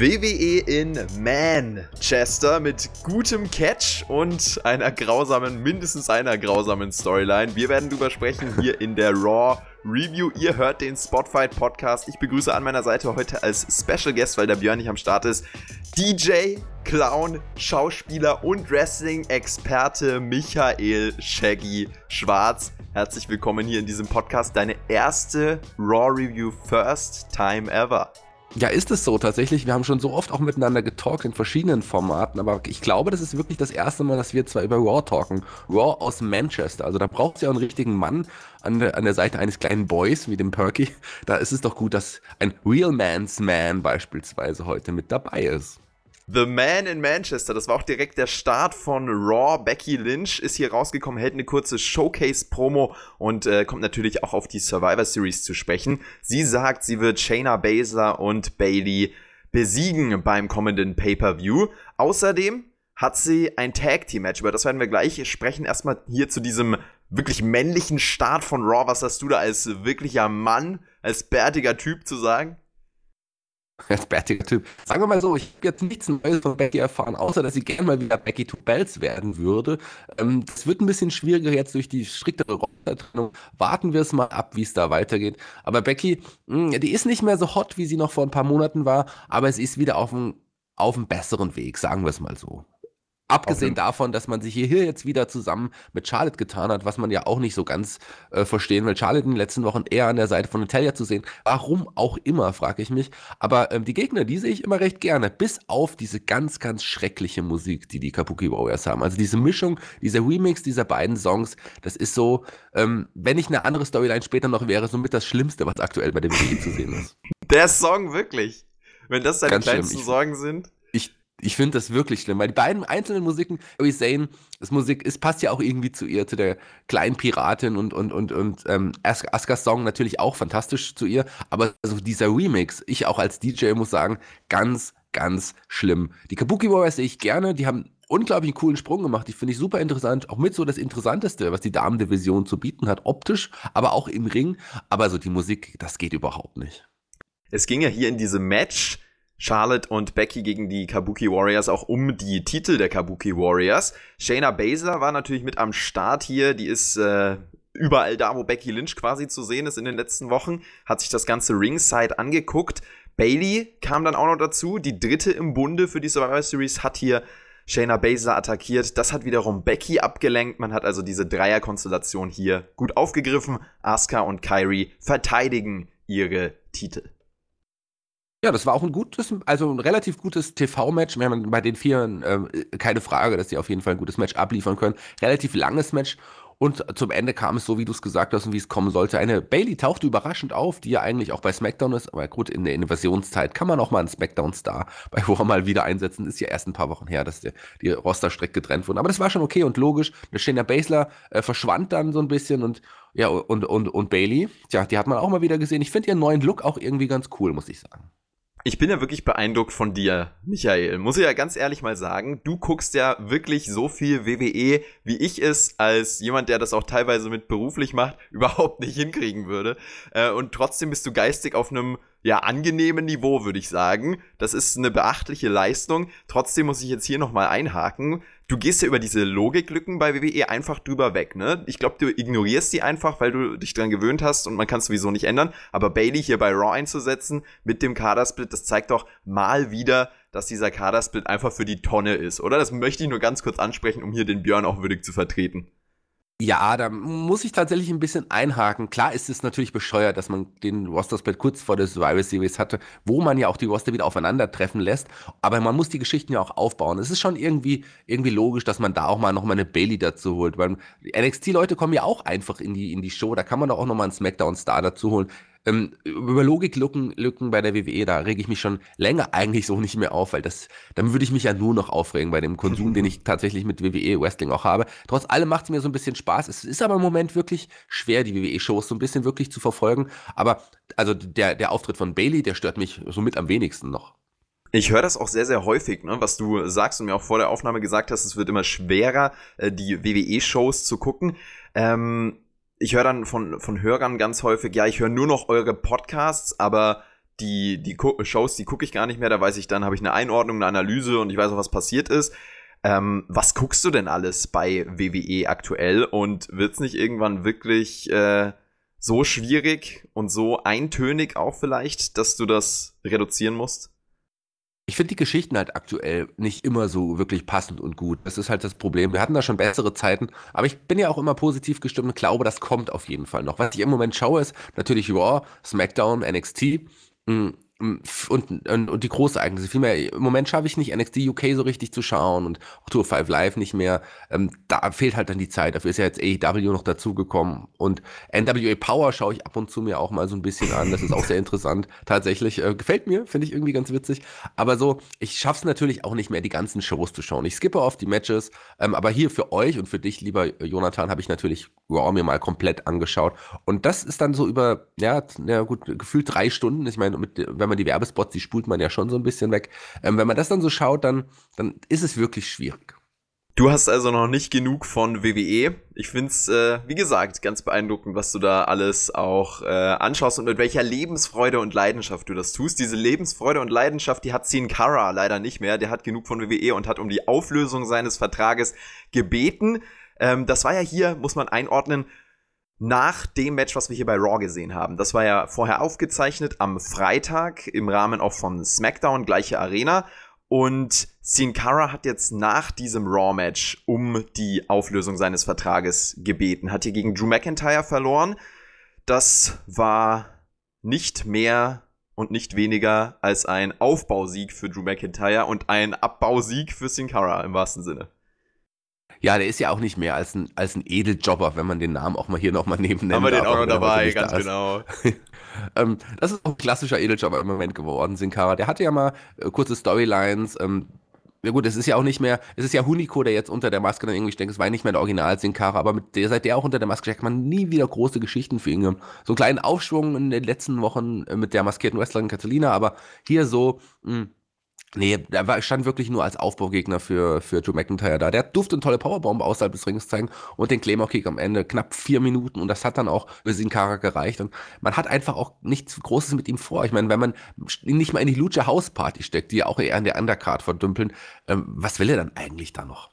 WWE in Manchester mit gutem Catch und einer grausamen, mindestens einer grausamen Storyline. Wir werden drüber sprechen hier in der Raw Review. Ihr hört den Spotfight Podcast. Ich begrüße an meiner Seite heute als Special Guest, weil der Björn nicht am Start ist, DJ, Clown, Schauspieler und Wrestling-Experte Michael Shaggy Schwarz. Herzlich willkommen hier in diesem Podcast. Deine erste Raw Review First Time Ever. Ja, ist es so tatsächlich. Wir haben schon so oft auch miteinander getalkt in verschiedenen Formaten, aber ich glaube, das ist wirklich das erste Mal, dass wir zwar über Raw talken. Raw aus Manchester. Also da braucht es ja einen richtigen Mann an der, an der Seite eines kleinen Boys wie dem Perky. Da ist es doch gut, dass ein Real Man's Man beispielsweise heute mit dabei ist. The Man in Manchester, das war auch direkt der Start von Raw. Becky Lynch ist hier rausgekommen, hält eine kurze Showcase-Promo und äh, kommt natürlich auch auf die Survivor Series zu sprechen. Sie sagt, sie wird Shayna Baszler und Bailey besiegen beim kommenden Pay-Per-View. Außerdem hat sie ein Tag-Team-Match, über das werden wir gleich sprechen. Erstmal hier zu diesem wirklich männlichen Start von Raw. Was hast du da als wirklicher Mann, als bärtiger Typ zu sagen? Als bärtiger Typ. Sagen wir mal so, ich habe jetzt nichts Neues von Becky erfahren, außer dass sie gern mal wieder Becky to Bells werden würde. Ähm, das wird ein bisschen schwieriger jetzt durch die striktere Rollentrennung. Warten wir es mal ab, wie es da weitergeht. Aber Becky, mh, hm, die ist nicht mehr so hot, wie sie noch vor ein paar Monaten war, aber es ist wieder auf einem besseren Weg, sagen wir es mal so. Abgesehen davon, dass man sich hier jetzt wieder zusammen mit Charlotte getan hat, was man ja auch nicht so ganz äh, verstehen will. Charlotte in den letzten Wochen eher an der Seite von Natalia zu sehen. Warum auch immer, frage ich mich. Aber ähm, die Gegner, die sehe ich immer recht gerne. Bis auf diese ganz, ganz schreckliche Musik, die die Kabuki Warriors haben. Also diese Mischung, dieser Remix dieser beiden Songs, das ist so, ähm, wenn ich eine andere Storyline später noch wäre, somit das Schlimmste, was aktuell bei dem Video zu sehen ist. Der Song wirklich. Wenn das deine ganz kleinsten Sorgen sind ich finde das wirklich schlimm, weil die beiden einzelnen Musiken, wie Zane, das Musik, es passt ja auch irgendwie zu ihr, zu der kleinen Piratin und, und, und, und ähm, Askas Song natürlich auch fantastisch zu ihr, aber also dieser Remix, ich auch als DJ muss sagen, ganz, ganz schlimm. Die Kabuki Warriors sehe ich gerne, die haben unglaublich einen coolen Sprung gemacht. Die finde ich super interessant. Auch mit so das Interessanteste, was die Damen-Division zu bieten hat. Optisch, aber auch im Ring. Aber so die Musik, das geht überhaupt nicht. Es ging ja hier in diesem Match Charlotte und Becky gegen die Kabuki Warriors auch um die Titel der Kabuki Warriors. Shayna Baszler war natürlich mit am Start hier. Die ist äh, überall da, wo Becky Lynch quasi zu sehen ist in den letzten Wochen. Hat sich das ganze Ringside angeguckt. Bailey kam dann auch noch dazu. Die dritte im Bunde für die Survivor Series hat hier Shayna Baszler attackiert. Das hat wiederum Becky abgelenkt. Man hat also diese Dreierkonstellation hier gut aufgegriffen. Asuka und Kyrie verteidigen ihre Titel. Ja, das war auch ein gutes, also ein relativ gutes TV-Match. Wir haben bei den Vieren äh, keine Frage, dass die auf jeden Fall ein gutes Match abliefern können. Relativ langes Match. Und zum Ende kam es so, wie du es gesagt hast und wie es kommen sollte. Eine Bailey tauchte überraschend auf, die ja eigentlich auch bei SmackDown ist. Aber gut, in der Innovationszeit kann man auch mal einen SmackDown-Star bei Raw mal wieder einsetzen. Ist ja erst ein paar Wochen her, dass die, die Rosterstrecke getrennt wurden. Aber das war schon okay und logisch. Eine Shayna Baszler äh, verschwand dann so ein bisschen und ja, und, und, und Bailey, tja, die hat man auch mal wieder gesehen. Ich finde ihren neuen Look auch irgendwie ganz cool, muss ich sagen. Ich bin ja wirklich beeindruckt von dir, Michael. Muss ich ja ganz ehrlich mal sagen. Du guckst ja wirklich so viel WWE, wie ich es als jemand, der das auch teilweise mit beruflich macht, überhaupt nicht hinkriegen würde. Äh, und trotzdem bist du geistig auf einem ja, angenehmen Niveau, würde ich sagen. Das ist eine beachtliche Leistung. Trotzdem muss ich jetzt hier nochmal einhaken. Du gehst ja über diese Logiklücken bei WWE einfach drüber weg, ne? Ich glaube, du ignorierst die einfach, weil du dich dran gewöhnt hast und man kann es sowieso nicht ändern. Aber Bailey hier bei Raw einzusetzen mit dem Kadersplit, das zeigt doch mal wieder, dass dieser Kadersplit einfach für die Tonne ist, oder? Das möchte ich nur ganz kurz ansprechen, um hier den Björn auch würdig zu vertreten. Ja, da muss ich tatsächlich ein bisschen einhaken. Klar ist es natürlich bescheuert, dass man den Roster-Split kurz vor der Survivor Series hatte, wo man ja auch die Roster wieder aufeinandertreffen lässt. Aber man muss die Geschichten ja auch aufbauen. Es ist schon irgendwie, irgendwie logisch, dass man da auch mal nochmal eine Bailey dazu holt. Weil NXT-Leute kommen ja auch einfach in die, in die Show. Da kann man doch auch nochmal einen Smackdown-Star dazu holen. Ähm, über Logiklücken Lücken bei der WWE, da rege ich mich schon länger eigentlich so nicht mehr auf, weil das, dann würde ich mich ja nur noch aufregen bei dem Konsum, den ich tatsächlich mit WWE Wrestling auch habe. Trotz allem macht es mir so ein bisschen Spaß. Es ist aber im Moment wirklich schwer, die WWE-Shows so ein bisschen wirklich zu verfolgen. Aber also der, der Auftritt von Bailey, der stört mich somit am wenigsten noch. Ich höre das auch sehr, sehr häufig, ne, was du sagst und mir auch vor der Aufnahme gesagt hast, es wird immer schwerer, äh, die WWE-Shows zu gucken. Ähm, ich höre dann von, von Hörern ganz häufig, ja, ich höre nur noch eure Podcasts, aber die, die Shows, die gucke ich gar nicht mehr. Da weiß ich dann, habe ich eine Einordnung, eine Analyse und ich weiß auch, was passiert ist. Ähm, was guckst du denn alles bei WWE aktuell und wird es nicht irgendwann wirklich äh, so schwierig und so eintönig auch vielleicht, dass du das reduzieren musst? Ich finde die Geschichten halt aktuell nicht immer so wirklich passend und gut. Das ist halt das Problem. Wir hatten da schon bessere Zeiten, aber ich bin ja auch immer positiv gestimmt und glaube, das kommt auf jeden Fall noch. Was ich im Moment schaue, ist natürlich Raw, SmackDown, NXT. Und, und, und die Großereignisse. Vielmehr, im Moment schaffe ich nicht, NXT UK so richtig zu schauen und Tour 5 Live nicht mehr. Ähm, da fehlt halt dann die Zeit. Dafür ist ja jetzt AEW noch dazugekommen. Und NWA Power schaue ich ab und zu mir auch mal so ein bisschen an. Das ist auch sehr interessant. Tatsächlich. Äh, gefällt mir, finde ich irgendwie ganz witzig. Aber so, ich schaffe es natürlich auch nicht mehr, die ganzen Shows zu schauen. Ich skippe oft die Matches. Ähm, aber hier für euch und für dich, lieber Jonathan, habe ich natürlich Raw mir mal komplett angeschaut. Und das ist dann so über, ja, ja gut, gefühlt drei Stunden. Ich meine, wenn wenn man die Werbespots, die spult man ja schon so ein bisschen weg. Ähm, wenn man das dann so schaut, dann, dann ist es wirklich schwierig. Du hast also noch nicht genug von WWE. Ich find's, äh, wie gesagt, ganz beeindruckend, was du da alles auch äh, anschaust und mit welcher Lebensfreude und Leidenschaft du das tust. Diese Lebensfreude und Leidenschaft, die hat Sin Cara leider nicht mehr. Der hat genug von WWE und hat um die Auflösung seines Vertrages gebeten. Ähm, das war ja hier, muss man einordnen, nach dem Match, was wir hier bei Raw gesehen haben. Das war ja vorher aufgezeichnet am Freitag im Rahmen auch von SmackDown, gleiche Arena. Und Sin Cara hat jetzt nach diesem Raw-Match um die Auflösung seines Vertrages gebeten. Hat hier gegen Drew McIntyre verloren. Das war nicht mehr und nicht weniger als ein Aufbausieg für Drew McIntyre und ein Abbausieg für Sin Cara im wahrsten Sinne. Ja, der ist ja auch nicht mehr als ein, als ein Edeljobber, wenn man den Namen auch mal hier nochmal neben Haben wir den auch noch dabei, ganz genau. ähm, das ist auch ein klassischer Edeljobber im Moment geworden, Sinkara. Der hatte ja mal äh, kurze Storylines. Ähm, ja gut, es ist ja auch nicht mehr, es ist ja Huniko, der jetzt unter der Maske dann irgendwie steckt. Es war ja nicht mehr der Original Sinkara, aber mit der, seit der auch unter der Maske steckt, man nie wieder große Geschichten für ihn. So einen kleinen Aufschwung in den letzten Wochen äh, mit der maskierten Wrestlerin Catalina, aber hier so, mh, hm, Nee, war, stand wirklich nur als Aufbaugegner für, für Drew McIntyre da. Der durfte eine tolle Powerbomb außerhalb des Rings zeigen und den Claymore-Kick am Ende knapp vier Minuten und das hat dann auch für Sin Cara gereicht und man hat einfach auch nichts Großes mit ihm vor. Ich meine, wenn man nicht mal in die Lucha House Party steckt, die ja auch eher an der Undercard verdümpeln, ähm, was will er dann eigentlich da noch?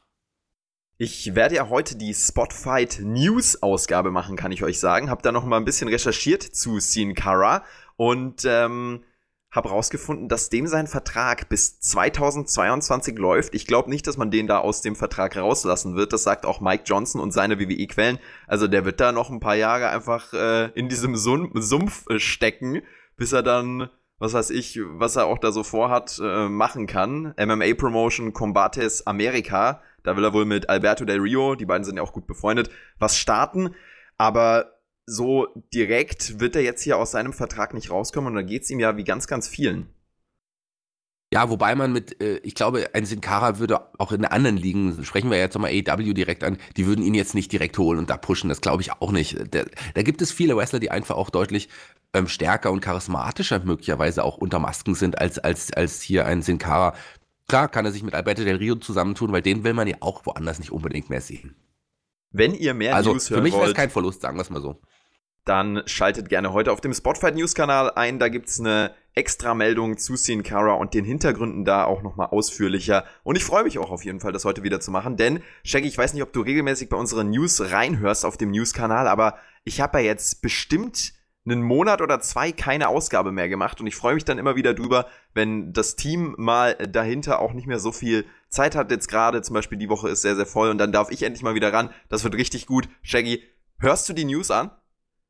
Ich werde ja heute die Spotfight News Ausgabe machen, kann ich euch sagen. Hab da noch mal ein bisschen recherchiert zu Sin Cara und ähm, habe rausgefunden, dass dem sein Vertrag bis 2022 läuft. Ich glaube nicht, dass man den da aus dem Vertrag rauslassen wird. Das sagt auch Mike Johnson und seine WWE-Quellen. Also der wird da noch ein paar Jahre einfach äh, in diesem Sumpf äh, stecken, bis er dann, was weiß ich, was er auch da so vorhat, äh, machen kann. MMA-Promotion Combates America. Da will er wohl mit Alberto Del Rio, die beiden sind ja auch gut befreundet, was starten. Aber so direkt wird er jetzt hier aus seinem Vertrag nicht rauskommen und da geht es ihm ja wie ganz, ganz vielen. Ja, wobei man mit, äh, ich glaube, ein Sin Cara würde auch in anderen Ligen, sprechen wir jetzt nochmal AEW direkt an, die würden ihn jetzt nicht direkt holen und da pushen, das glaube ich auch nicht. Da, da, gibt es viele Wrestler, die einfach auch deutlich ähm, stärker und charismatischer möglicherweise auch unter Masken sind, als, als, als hier ein Sin Cara. Klar kann er sich mit Alberto Del Rio zusammentun, weil den will man ja auch woanders nicht unbedingt mehr sehen. Wenn ihr mehr also, News hören wollt. Für mich wäre es kein Verlust, sagen wir es mal so dann schaltet gerne heute auf dem Spotfight News Kanal ein. Da gibt's eine extra Meldung zu Sin Cara und den Hintergründen da auch nochmal ausführlicher. Und ich freue mich auch auf jeden Fall, das heute wieder zu machen, denn Shaggy, ich weiß nicht, ob du regelmäßig bei unseren News reinhörst auf dem News-Kanal, aber ich habe ja jetzt bestimmt einen Monat oder zwei keine Ausgabe mehr gemacht und ich freue mich dann immer wieder drüber, wenn das Team mal dahinter auch nicht mehr so viel Zeit hat. Jetzt gerade zum Beispiel die Woche ist sehr, sehr voll und dann darf ich endlich mal wieder ran. Das wird richtig gut. Shaggy, hörst du die News an?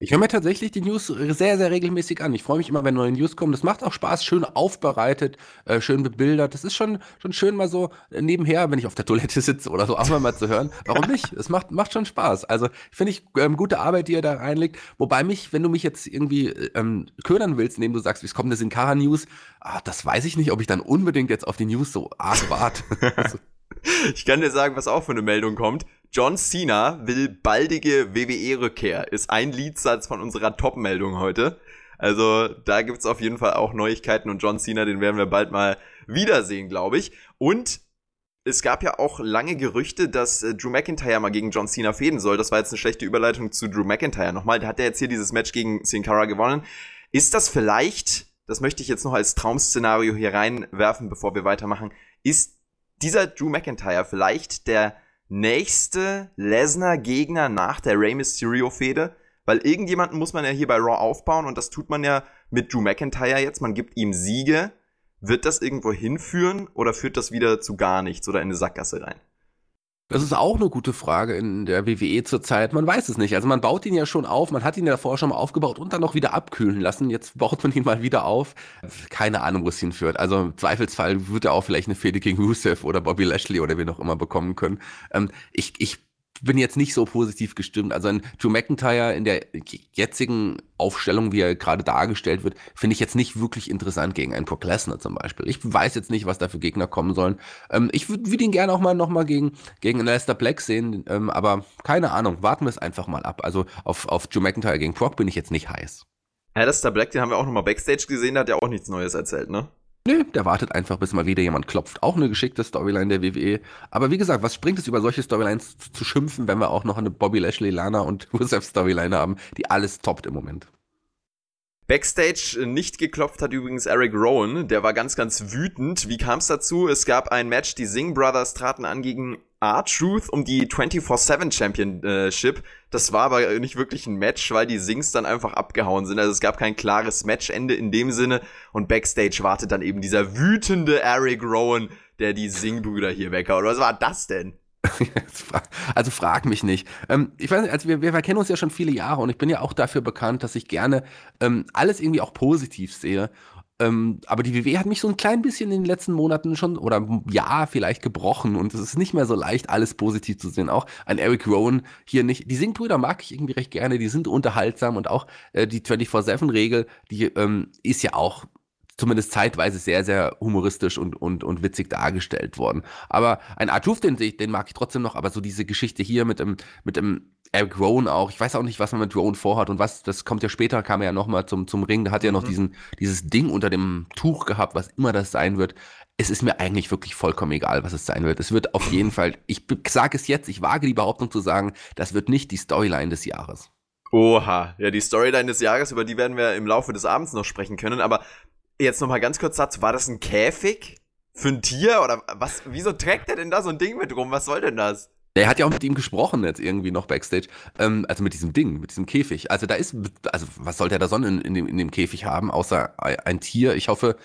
Ich höre mir tatsächlich die News sehr, sehr regelmäßig an. Ich freue mich immer, wenn neue News kommen. Das macht auch Spaß, schön aufbereitet, äh, schön bebildert. Das ist schon, schon schön mal so nebenher, wenn ich auf der Toilette sitze oder so, auch mal, mal zu hören. Warum nicht? Es macht, macht schon Spaß. Also finde ich ähm, gute Arbeit, die ihr da reinlegt. Wobei mich, wenn du mich jetzt irgendwie ähm, ködern willst, indem du sagst, es kommt das in Kara News, ah, das weiß ich nicht, ob ich dann unbedingt jetzt auf die News so arg warte. ich kann dir sagen, was auch für eine Meldung kommt. John Cena will baldige WWE-Rückkehr. Ist ein Liedsatz von unserer Top-Meldung heute. Also da gibt's auf jeden Fall auch Neuigkeiten und John Cena, den werden wir bald mal wiedersehen, glaube ich. Und es gab ja auch lange Gerüchte, dass äh, Drew McIntyre mal gegen John Cena fäden soll. Das war jetzt eine schlechte Überleitung zu Drew McIntyre nochmal. Der hat ja jetzt hier dieses Match gegen Sin Cara gewonnen. Ist das vielleicht, das möchte ich jetzt noch als Traum-Szenario hier reinwerfen, bevor wir weitermachen, ist dieser Drew McIntyre vielleicht der nächste Lesnar-Gegner nach der Rey Mysterio-Fehde? Weil irgendjemanden muss man ja hier bei Raw aufbauen und das tut man ja mit Drew McIntyre jetzt. Man gibt ihm Siege. Wird das irgendwo hinführen oder führt das wieder zu gar nichts oder in eine Sackgasse rein? Das ist auch eine gute Frage in der WWE zurzeit. Man weiß es nicht. Also man baut ihn ja schon auf, man hat ihn ja davor schon mal aufgebaut und dann noch wieder abkühlen lassen. Jetzt baut man ihn mal wieder auf. Keine Ahnung, wo es hinführt. Also im Zweifelsfall wird er auch vielleicht eine Fehde gegen Rusev oder Bobby Lashley oder wen auch immer bekommen können. Ähm, ich, ich bin jetzt nicht so positiv gestimmt. Also ein Drew McIntyre in der jetzigen Aufstellung, wie er gerade dargestellt wird, finde ich jetzt nicht wirklich interessant gegen einen Brock Lesnar zum Beispiel. Ich weiß jetzt nicht, was da für Gegner kommen sollen. Ähm, ich würde würd ihn gerne auch mal nochmal gegen, gegen Lester Black sehen, ähm, aber keine Ahnung, warten wir es einfach mal ab. Also auf, auf Drew McIntyre gegen Brock bin ich jetzt nicht heiß. Lester Black, den haben wir auch nochmal Backstage gesehen, der hat ja auch nichts Neues erzählt, ne? Nö, der wartet einfach, bis mal wieder jemand klopft. Auch eine geschickte Storyline der WWE. Aber wie gesagt, was springt es über solche Storylines zu, zu schimpfen, wenn wir auch noch eine Bobby Lashley, Lana und Rusev Storyline haben, die alles toppt im Moment? Backstage nicht geklopft hat übrigens Eric Rowan. Der war ganz, ganz wütend. Wie kam es dazu? Es gab ein Match, die Singh Brothers traten an gegen R-Truth um die 24-7 Championship. Das war aber nicht wirklich ein Match, weil die Sings dann einfach abgehauen sind. Also es gab kein klares Matchende in dem Sinne. Und Backstage wartet dann eben dieser wütende Eric Rowan, der die Sing-Brüder hier weghaut. Was war das denn? Also frag mich nicht. Ähm, ich weiß nicht, also wir, wir kennen uns ja schon viele Jahre und ich bin ja auch dafür bekannt, dass ich gerne ähm, alles irgendwie auch positiv sehe. Ähm, aber die WWE hat mich so ein klein bisschen in den letzten Monaten schon oder ja vielleicht gebrochen und es ist nicht mehr so leicht, alles positiv zu sehen. Auch ein Eric Rowan hier nicht. Die Singbrüder mag ich irgendwie recht gerne, die sind unterhaltsam und auch äh, die 24-7-Regel, die ähm, ist ja auch zumindest zeitweise sehr, sehr humoristisch und, und, und witzig dargestellt worden. Aber ein Artuf, den, den mag ich trotzdem noch, aber so diese Geschichte hier mit dem, mit dem Eric Rowan auch. Ich weiß auch nicht, was man mit Rowan vorhat und was, das kommt ja später, kam er ja nochmal zum, zum Ring, da hat er ja noch mhm. diesen, dieses Ding unter dem Tuch gehabt, was immer das sein wird. Es ist mir eigentlich wirklich vollkommen egal, was es sein wird. Es wird auf jeden Fall, ich sage es jetzt, ich wage die Behauptung zu sagen, das wird nicht die Storyline des Jahres. Oha, ja, die Storyline des Jahres, über die werden wir im Laufe des Abends noch sprechen können, aber jetzt nochmal ganz kurz Satz, war das ein Käfig? Für ein Tier? Oder was? Wieso trägt er denn da so ein Ding mit rum? Was soll denn das? Er hat ja auch mit ihm gesprochen jetzt irgendwie noch Backstage. Ähm, also mit diesem Ding, mit diesem Käfig. Also da ist, also was sollte er da sonst in, in, dem, in dem Käfig haben, außer ein Tier? Ich hoffe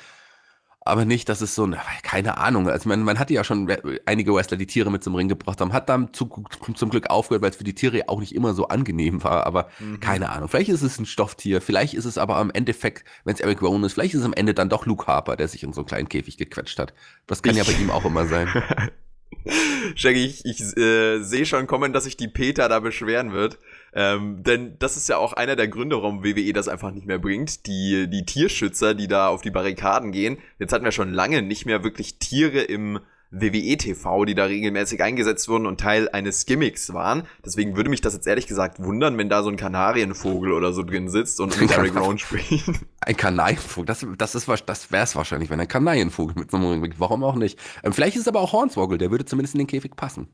aber nicht, dass es so, ein, keine Ahnung. Also man, man hatte ja schon einige Wrestler, die Tiere mit zum Ring gebracht haben, hat dann zu, zum Glück aufgehört, weil es für die Tiere auch nicht immer so angenehm war. Aber mhm. keine Ahnung. Vielleicht ist es ein Stofftier, vielleicht ist es aber am Endeffekt, wenn es Eric Rowan ist, vielleicht ist es am Ende dann doch Luke Harper, der sich in so einen kleinen Käfig gequetscht hat. Das kann ich ja bei ihm auch immer sein. Shaggy, ich, ich äh, sehe schon kommen, dass sich die Peter da beschweren wird. Ähm, denn das ist ja auch einer der Gründe, warum WWE das einfach nicht mehr bringt. Die, die Tierschützer, die da auf die Barrikaden gehen. Jetzt hatten wir schon lange nicht mehr wirklich Tiere im WWE TV, die da regelmäßig eingesetzt wurden und Teil eines Gimmicks waren. Deswegen würde mich das jetzt ehrlich gesagt wundern, wenn da so ein Kanarienvogel oder so drin sitzt und mit Eric Rowan spricht. Ein Kanarienvogel, das, das, ist, das wäre es wahrscheinlich, wenn ein Kanarienvogel mit so einem Warum auch nicht? Ähm, vielleicht ist es aber auch Hornswoggle, der würde zumindest in den Käfig passen.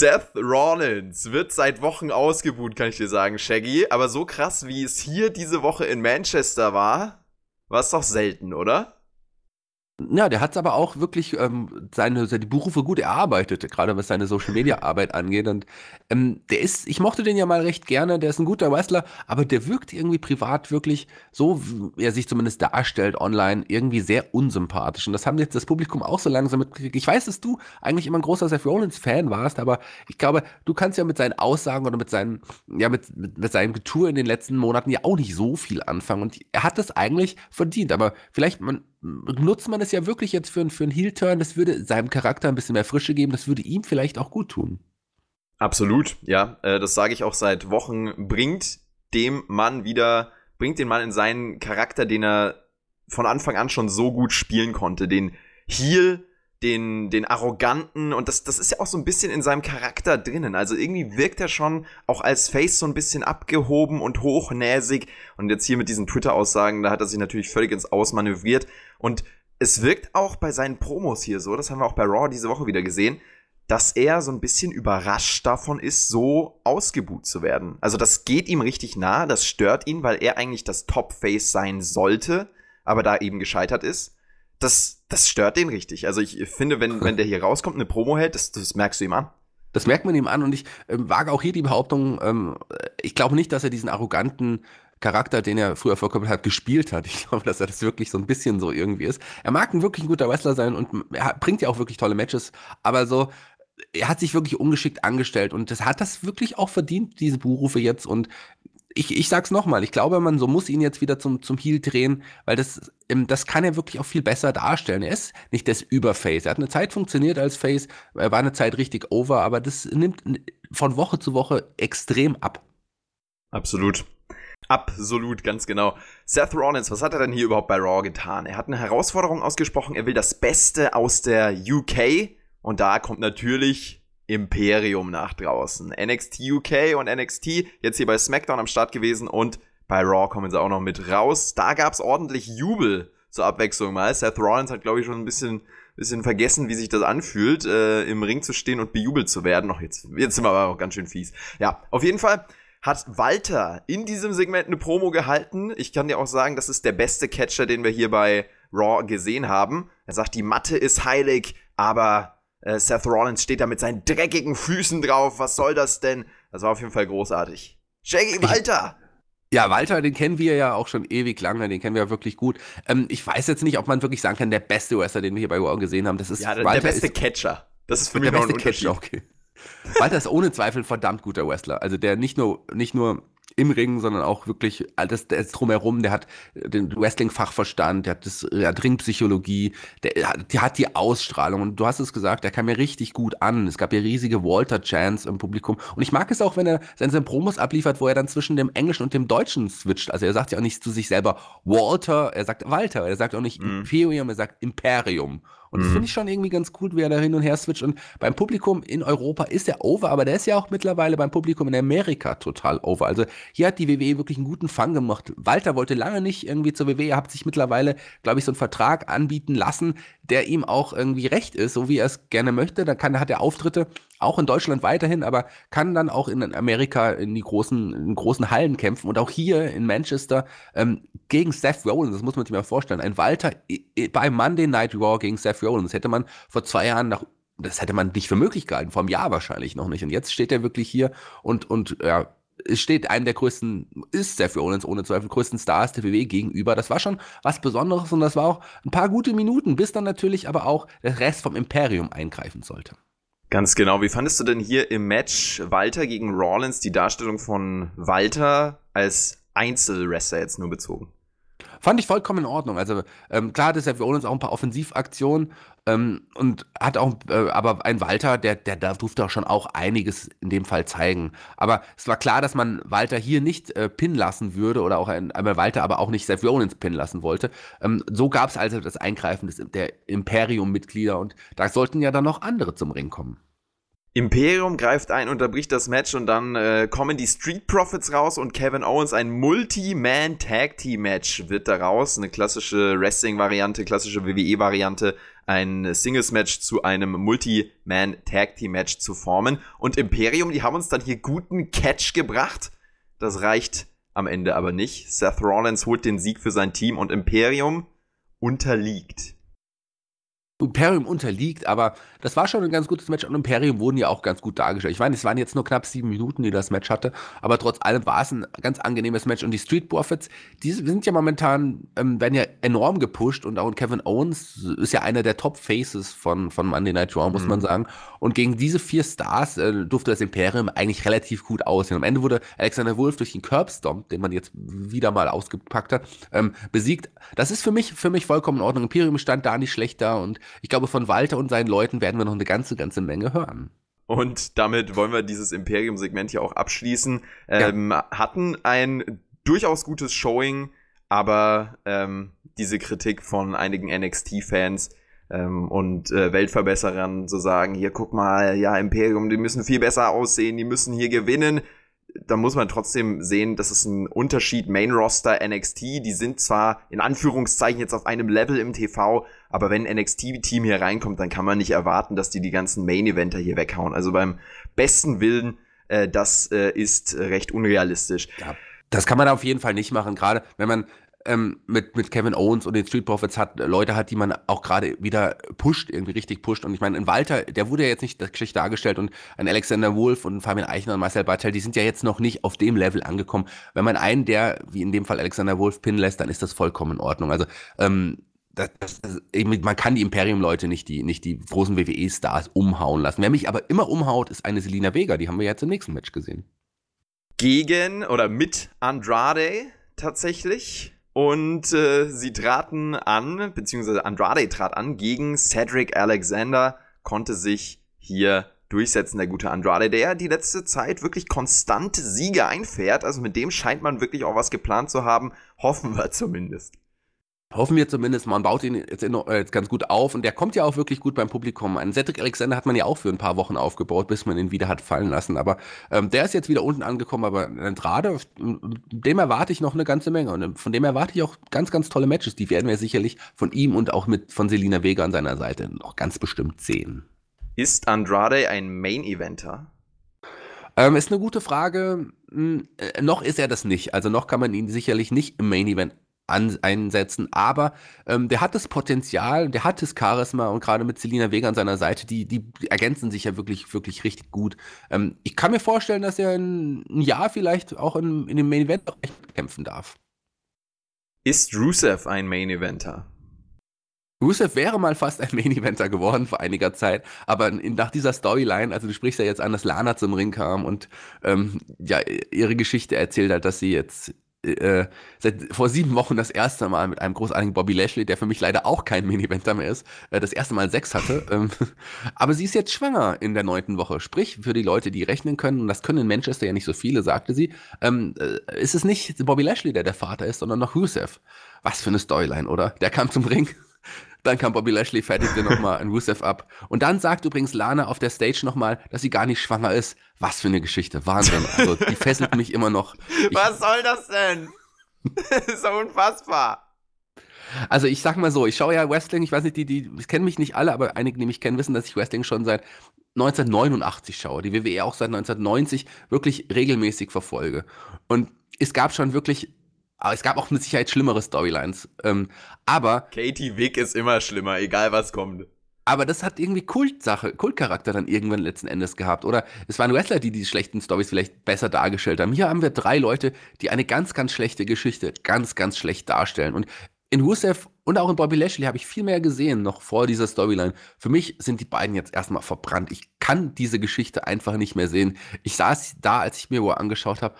Seth Rollins wird seit Wochen ausgebuht, kann ich dir sagen, Shaggy. Aber so krass, wie es hier diese Woche in Manchester war, war es doch selten, oder? Ja, der hat es aber auch wirklich ähm, seine, seine Berufe gut erarbeitet, gerade was seine Social Media Arbeit angeht. Und ähm, der ist, ich mochte den ja mal recht gerne, der ist ein guter Wrestler, aber der wirkt irgendwie privat wirklich so, wie er sich zumindest darstellt online, irgendwie sehr unsympathisch. Und das haben jetzt das Publikum auch so langsam mitgekriegt. Ich weiß, dass du eigentlich immer ein großer Seth Rollins-Fan warst, aber ich glaube, du kannst ja mit seinen Aussagen oder mit seinen, ja, mit, mit, mit seinem Getue in den letzten Monaten ja auch nicht so viel anfangen. Und er hat das eigentlich verdient. Aber vielleicht man, nutzt man es ja wirklich jetzt für, für einen Heel-Turn. Das würde seinem Charakter ein bisschen mehr Frische geben. Das würde ihm vielleicht auch gut tun. Absolut, ja. Äh, das sage ich auch seit Wochen. Bringt dem Mann wieder, bringt den Mann in seinen Charakter, den er von Anfang an schon so gut spielen konnte. Den Heel, den, den arroganten und das, das ist ja auch so ein bisschen in seinem Charakter drinnen. Also irgendwie wirkt er schon auch als Face so ein bisschen abgehoben und hochnäsig. Und jetzt hier mit diesen Twitter-Aussagen, da hat er sich natürlich völlig ins Ausmanövriert. Und es wirkt auch bei seinen Promos hier so, das haben wir auch bei Raw diese Woche wieder gesehen, dass er so ein bisschen überrascht davon ist, so ausgebuht zu werden. Also das geht ihm richtig nah, das stört ihn, weil er eigentlich das Top-Face sein sollte, aber da eben gescheitert ist das, das stört den richtig. Also ich finde, wenn, wenn der hier rauskommt, eine Promo hält, das, das merkst du ihm an. Das merkt man ihm an und ich ähm, wage auch hier die Behauptung, ähm, ich glaube nicht, dass er diesen arroganten Charakter, den er früher vorkommen hat, gespielt hat. Ich glaube, dass er das wirklich so ein bisschen so irgendwie ist. Er mag ein wirklich guter Wrestler sein und er bringt ja auch wirklich tolle Matches, aber so, er hat sich wirklich ungeschickt angestellt und das hat das wirklich auch verdient, diese Berufe jetzt und ich, ich sag's nochmal, ich glaube, man so muss ihn jetzt wieder zum, zum Heel drehen, weil das, ähm, das kann er wirklich auch viel besser darstellen. Er ist nicht das Überface. Er hat eine Zeit funktioniert als Face, er war eine Zeit richtig over, aber das nimmt von Woche zu Woche extrem ab. Absolut. Absolut, ganz genau. Seth Rollins, was hat er denn hier überhaupt bei Raw getan? Er hat eine Herausforderung ausgesprochen, er will das Beste aus der UK und da kommt natürlich Imperium nach draußen. NXT UK und NXT jetzt hier bei SmackDown am Start gewesen und bei Raw kommen sie auch noch mit raus. Da gab es ordentlich Jubel zur Abwechslung mal. Seth Rollins hat, glaube ich, schon ein bisschen, bisschen vergessen, wie sich das anfühlt, äh, im Ring zu stehen und bejubelt zu werden. Noch jetzt, jetzt sind wir aber auch ganz schön fies. Ja, auf jeden Fall hat Walter in diesem Segment eine Promo gehalten. Ich kann dir auch sagen, das ist der beste Catcher, den wir hier bei Raw gesehen haben. Er sagt, die Matte ist heilig, aber äh, Seth Rollins steht da mit seinen dreckigen Füßen drauf. Was soll das denn? Das war auf jeden Fall großartig. Shaggy Walter! Ja, Walter, den kennen wir ja auch schon ewig lange, den kennen wir ja wirklich gut. Ähm, ich weiß jetzt nicht, ob man wirklich sagen kann, der beste Wrestler, den wir hier bei Raw gesehen haben, das ist ja, der, Walter der beste ist, Catcher. Das ist für mich der beste Catcher, okay. Walter ist ohne Zweifel ein verdammt guter Wrestler. Also der nicht nur, nicht nur im Ring, sondern auch wirklich alles das drumherum. Der hat den Wrestling-Fachverstand, der hat das, der hat Ringpsychologie, der, der, hat die Ausstrahlung. Und du hast es gesagt, der kam mir richtig gut an. Es gab ja riesige Walter-Chants im Publikum. Und ich mag es auch, wenn er seine Promos abliefert, wo er dann zwischen dem Englischen und dem Deutschen switcht. Also er sagt ja auch nicht zu sich selber Walter, er sagt Walter. Er sagt auch nicht mhm. Imperium, er sagt Imperium. Und das finde mhm. ich schon irgendwie ganz cool, wie er da hin und her switcht. Und beim Publikum in Europa ist er over, aber der ist ja auch mittlerweile beim Publikum in Amerika total over. Also hier hat die WWE wirklich einen guten Fang gemacht. Walter wollte lange nicht irgendwie zur WWE, er hat sich mittlerweile, glaube ich, so einen Vertrag anbieten lassen, der ihm auch irgendwie recht ist, so wie er es gerne möchte. Dann kann, hat er Auftritte auch in Deutschland weiterhin, aber kann dann auch in Amerika in die großen, in großen Hallen kämpfen und auch hier in Manchester ähm, gegen Seth Rollins, das muss man sich mal vorstellen. Ein Walter bei Monday Night Raw gegen Seth Rollins hätte man vor zwei Jahren nach das hätte man nicht für möglich gehalten, vor einem Jahr wahrscheinlich noch nicht. Und jetzt steht er wirklich hier und, und ja, es steht einem der größten, ist Seth Rollins ohne Zweifel, größten Stars der WWE gegenüber. Das war schon was Besonderes und das war auch ein paar gute Minuten, bis dann natürlich aber auch der Rest vom Imperium eingreifen sollte. Ganz genau. Wie fandest du denn hier im Match Walter gegen Rollins die Darstellung von Walter als Einzelwrestler jetzt nur bezogen? Fand ich vollkommen in Ordnung. Also ähm, klar hatte Seth Rollins auch ein paar Offensivaktionen ähm, und hat auch, äh, aber ein Walter, der, der, der durfte auch schon auch einiges in dem Fall zeigen. Aber es war klar, dass man Walter hier nicht äh, pinnen lassen würde oder auch ein, ein Walter aber auch nicht Seth Rollins pinnen lassen wollte. Ähm, so gab es also das Eingreifen des, der Imperium-Mitglieder und da sollten ja dann noch andere zum Ring kommen. Imperium greift ein, unterbricht das Match und dann äh, kommen die Street Profits raus und Kevin Owens, ein Multi-Man Tag Team Match wird daraus. Eine klassische Wrestling-Variante, klassische WWE-Variante, ein Singles-Match zu einem Multi-Man Tag Team Match zu formen. Und Imperium, die haben uns dann hier guten Catch gebracht. Das reicht am Ende aber nicht. Seth Rollins holt den Sieg für sein Team und Imperium unterliegt. Imperium unterliegt, aber das war schon ein ganz gutes Match und Imperium wurden ja auch ganz gut dargestellt. Ich meine, es waren jetzt nur knapp sieben Minuten, die das Match hatte, aber trotz allem war es ein ganz angenehmes Match und die Street Profits, die sind ja momentan, ähm, werden ja enorm gepusht und auch Kevin Owens ist ja einer der Top Faces von, von Monday Night Raw, muss mhm. man sagen. Und gegen diese vier Stars äh, durfte das Imperium eigentlich relativ gut aussehen. Am Ende wurde Alexander Wolf durch den Curbstomp, den man jetzt wieder mal ausgepackt hat, ähm, besiegt. Das ist für mich, für mich vollkommen in Ordnung. Imperium stand da nicht schlecht da und ich glaube, von Walter und seinen Leuten werden wir noch eine ganze, ganze Menge hören. Und damit wollen wir dieses Imperium-Segment hier auch abschließen. Ähm, ja. Hatten ein durchaus gutes Showing, aber ähm, diese Kritik von einigen NXT-Fans ähm, und äh, Weltverbesserern so sagen, hier guck mal, ja, Imperium, die müssen viel besser aussehen, die müssen hier gewinnen da muss man trotzdem sehen, das ist ein Unterschied. Main Roster, NXT, die sind zwar in Anführungszeichen jetzt auf einem Level im TV, aber wenn NXT-Team hier reinkommt, dann kann man nicht erwarten, dass die die ganzen Main-Eventer hier weghauen. Also beim besten Willen, äh, das äh, ist recht unrealistisch. Ja. Das kann man auf jeden Fall nicht machen, gerade wenn man ähm, mit, mit Kevin Owens und den Street Profits hat, Leute hat, die man auch gerade wieder pusht, irgendwie richtig pusht. Und ich meine, ein Walter, der wurde ja jetzt nicht schlecht dargestellt und ein Alexander Wolf und Fabian Eichner und Marcel Bartel, die sind ja jetzt noch nicht auf dem Level angekommen. Wenn man einen, der, wie in dem Fall Alexander Wolf, pinnen lässt, dann ist das vollkommen in Ordnung. Also, ähm, das, das, das, man kann die Imperium-Leute nicht die, nicht die großen WWE-Stars umhauen lassen. Wer mich aber immer umhaut, ist eine Selina Vega. Die haben wir jetzt im nächsten Match gesehen. Gegen oder mit Andrade tatsächlich. Und äh, sie traten an, beziehungsweise Andrade trat an gegen Cedric Alexander, konnte sich hier durchsetzen, der gute Andrade, der die letzte Zeit wirklich konstante Siege einfährt. Also mit dem scheint man wirklich auch was geplant zu haben. Hoffen wir zumindest. Hoffen wir zumindest, man baut ihn jetzt, in, äh, jetzt, ganz gut auf und der kommt ja auch wirklich gut beim Publikum. Einen Cedric Alexander hat man ja auch für ein paar Wochen aufgebaut, bis man ihn wieder hat fallen lassen. Aber ähm, der ist jetzt wieder unten angekommen, aber Andrade, dem erwarte ich noch eine ganze Menge und von dem erwarte ich auch ganz, ganz tolle Matches. Die werden wir sicherlich von ihm und auch mit von Selina Vega an seiner Seite noch ganz bestimmt sehen. Ist Andrade ein Main-Eventer? Ähm, ist eine gute Frage. Hm, äh, noch ist er das nicht. Also noch kann man ihn sicherlich nicht im Main Event an, einsetzen. Aber ähm, der hat das Potenzial, der hat das Charisma und gerade mit Selina Vega an seiner Seite, die, die ergänzen sich ja wirklich, wirklich richtig gut. Ähm, ich kann mir vorstellen, dass er in ein Jahr vielleicht auch in, in dem Main Event kämpfen darf. Ist Rusev ein Main Eventer? Rusev wäre mal fast ein Main Eventer geworden vor einiger Zeit, aber nach dieser Storyline, also du sprichst ja jetzt an, dass Lana zum Ring kam und ähm, ja ihre Geschichte erzählt hat, dass sie jetzt äh, seit vor sieben Wochen das erste Mal mit einem großartigen Bobby Lashley, der für mich leider auch kein Main-Eventer mehr ist, äh, das erste Mal Sex hatte. Ähm, aber sie ist jetzt schwanger in der neunten Woche. Sprich, für die Leute, die rechnen können, und das können in Manchester ja nicht so viele, sagte sie, ähm, äh, ist es nicht Bobby Lashley, der der Vater ist, sondern noch Rusev. Was für eine Storyline, oder? Der kam zum Ring. Dann kam Bobby Lashley, fertigte nochmal ein Rusev ab. Und dann sagt übrigens Lana auf der Stage nochmal, dass sie gar nicht schwanger ist. Was für eine Geschichte. Wahnsinn. Also, die fesselt mich immer noch. Ich, Was soll das denn? das ist so unfassbar. Also ich sag mal so, ich schaue ja Wrestling, ich weiß nicht, die, die, ich kenne mich nicht alle, aber einige, die mich kennen, wissen, dass ich Wrestling schon seit 1989 schaue, die WWE auch seit 1990 wirklich regelmäßig verfolge. Und es gab schon wirklich aber es gab auch mit Sicherheit schlimmere Storylines. Ähm, aber. Katie Wick ist immer schlimmer, egal was kommt. Aber das hat irgendwie Kultsache, Kultcharakter dann irgendwann letzten Endes gehabt. Oder es waren Wrestler, die die schlechten Stories vielleicht besser dargestellt haben. Hier haben wir drei Leute, die eine ganz, ganz schlechte Geschichte ganz, ganz schlecht darstellen. Und in Rusev und auch in Bobby Lashley habe ich viel mehr gesehen, noch vor dieser Storyline. Für mich sind die beiden jetzt erstmal verbrannt. Ich kann diese Geschichte einfach nicht mehr sehen. Ich saß da, als ich mir wo angeschaut habe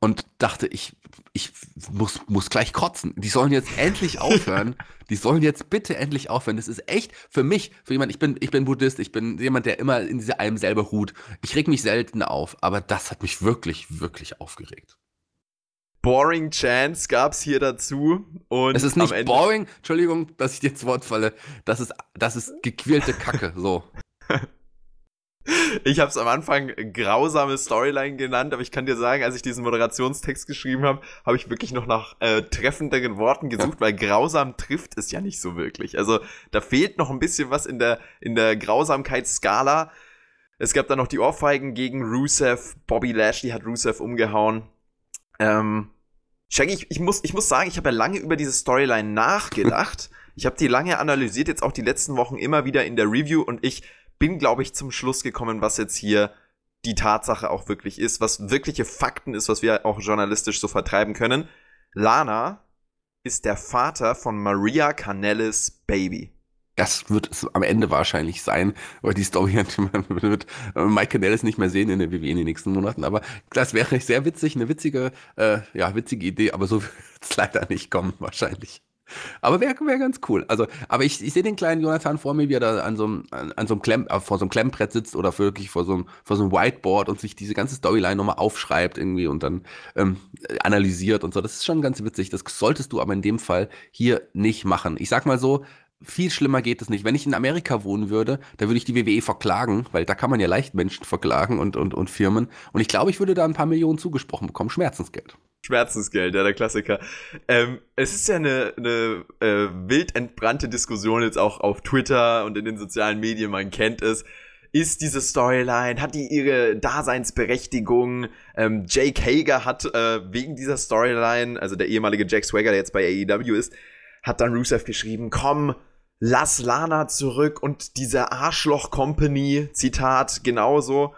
und dachte, ich, ich muss, muss gleich kotzen. Die sollen jetzt endlich aufhören. Die sollen jetzt bitte endlich aufhören. Das ist echt für mich, für jemand, ich bin, ich bin Buddhist, ich bin jemand, der immer in diese einem selber ruht. Ich reg mich selten auf, aber das hat mich wirklich, wirklich aufgeregt. Boring Chance gab's hier dazu. Und es ist nicht boring, Entschuldigung, dass ich dir ins Wort falle. Das ist, das ist gequälte Kacke, so. Ich habe es am Anfang grausame Storyline genannt, aber ich kann dir sagen, als ich diesen Moderationstext geschrieben habe, habe ich wirklich noch nach äh, treffenderen Worten gesucht, weil grausam trifft es ja nicht so wirklich. Also da fehlt noch ein bisschen was in der in der Grausamkeitsskala. Es gab dann noch die Ohrfeigen gegen Rusev. Bobby Lashley hat Rusev umgehauen. Ähm, Shaggy, ich, ich, muss, ich muss sagen, ich habe ja lange über diese Storyline nachgedacht. Ich habe die lange analysiert, jetzt auch die letzten Wochen immer wieder in der Review und ich bin, glaube ich, zum Schluss gekommen, was jetzt hier die Tatsache auch wirklich ist, was wirkliche Fakten ist, was wir auch journalistisch so vertreiben können. Lana ist der Vater von Maria Canellis Baby. Das wird es am Ende wahrscheinlich sein, weil die Story wird Mike Canellis nicht mehr sehen in der WWE in den nächsten Monaten. Aber das wäre sehr witzig, eine witzige, äh, ja, witzige Idee, aber so wird es leider nicht kommen, wahrscheinlich. Aber wäre wär ganz cool. Also, aber ich, ich sehe den kleinen Jonathan vor mir, wie er da an so an, an so einem Klemm, äh, vor so einem Klemmbrett sitzt oder wirklich vor so einem, vor so einem Whiteboard und sich diese ganze Storyline nochmal aufschreibt irgendwie und dann ähm, analysiert und so. Das ist schon ganz witzig. Das solltest du aber in dem Fall hier nicht machen. Ich sag mal so, viel schlimmer geht es nicht. Wenn ich in Amerika wohnen würde, da würde ich die WWE verklagen, weil da kann man ja leicht Menschen verklagen und, und, und Firmen. Und ich glaube, ich würde da ein paar Millionen zugesprochen bekommen. Schmerzensgeld. Schmerzensgeld, ja, der Klassiker. Ähm, es ist ja eine, eine äh, wild entbrannte Diskussion jetzt auch auf Twitter und in den sozialen Medien, man kennt es. Ist diese Storyline, hat die ihre Daseinsberechtigung? Ähm, Jake Hager hat äh, wegen dieser Storyline, also der ehemalige Jack Swagger, der jetzt bei AEW ist, hat dann Rusev geschrieben, komm, lass Lana zurück und diese Arschloch-Company, Zitat, genauso.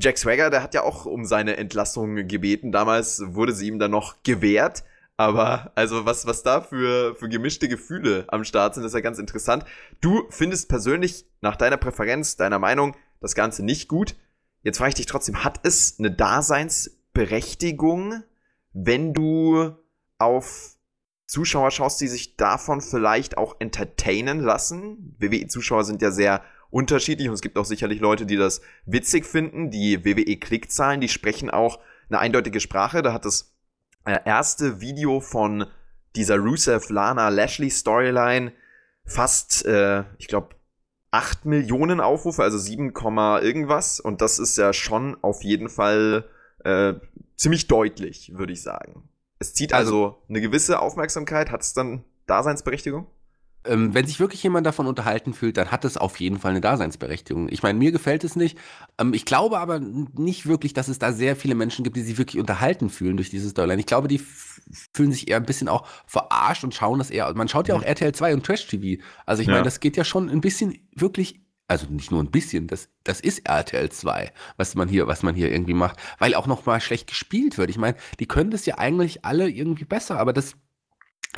Jack Swagger, der hat ja auch um seine Entlassung gebeten. Damals wurde sie ihm dann noch gewährt. Aber also was, was da für, für gemischte Gefühle am Start sind, ist ja ganz interessant. Du findest persönlich nach deiner Präferenz, deiner Meinung, das Ganze nicht gut. Jetzt frage ich dich trotzdem, hat es eine Daseinsberechtigung, wenn du auf Zuschauer schaust, die sich davon vielleicht auch entertainen lassen? WWE-Zuschauer sind ja sehr unterschiedlich und es gibt auch sicherlich Leute, die das witzig finden. Die WWE-Klickzahlen, die sprechen auch eine eindeutige Sprache. Da hat das äh, erste Video von dieser Rusev Lana Lashley Storyline fast, äh, ich glaube, 8 Millionen Aufrufe, also 7, irgendwas. Und das ist ja schon auf jeden Fall äh, ziemlich deutlich, würde ich sagen. Es zieht also, also eine gewisse Aufmerksamkeit. Hat es dann Daseinsberechtigung? Ähm, wenn sich wirklich jemand davon unterhalten fühlt, dann hat es auf jeden Fall eine Daseinsberechtigung. Ich meine, mir gefällt es nicht. Ähm, ich glaube aber nicht wirklich, dass es da sehr viele Menschen gibt, die sich wirklich unterhalten fühlen durch dieses Storyline. Ich glaube, die fühlen sich eher ein bisschen auch verarscht und schauen das eher. Man schaut ja auch. RTL 2 und Trash TV. Also ich meine, das geht ja schon ein bisschen wirklich also nicht nur ein bisschen, das, das ist RTL 2, was man hier, was man hier irgendwie macht, weil auch noch mal schlecht gespielt wird. Ich meine, die können das ja eigentlich alle irgendwie besser, aber das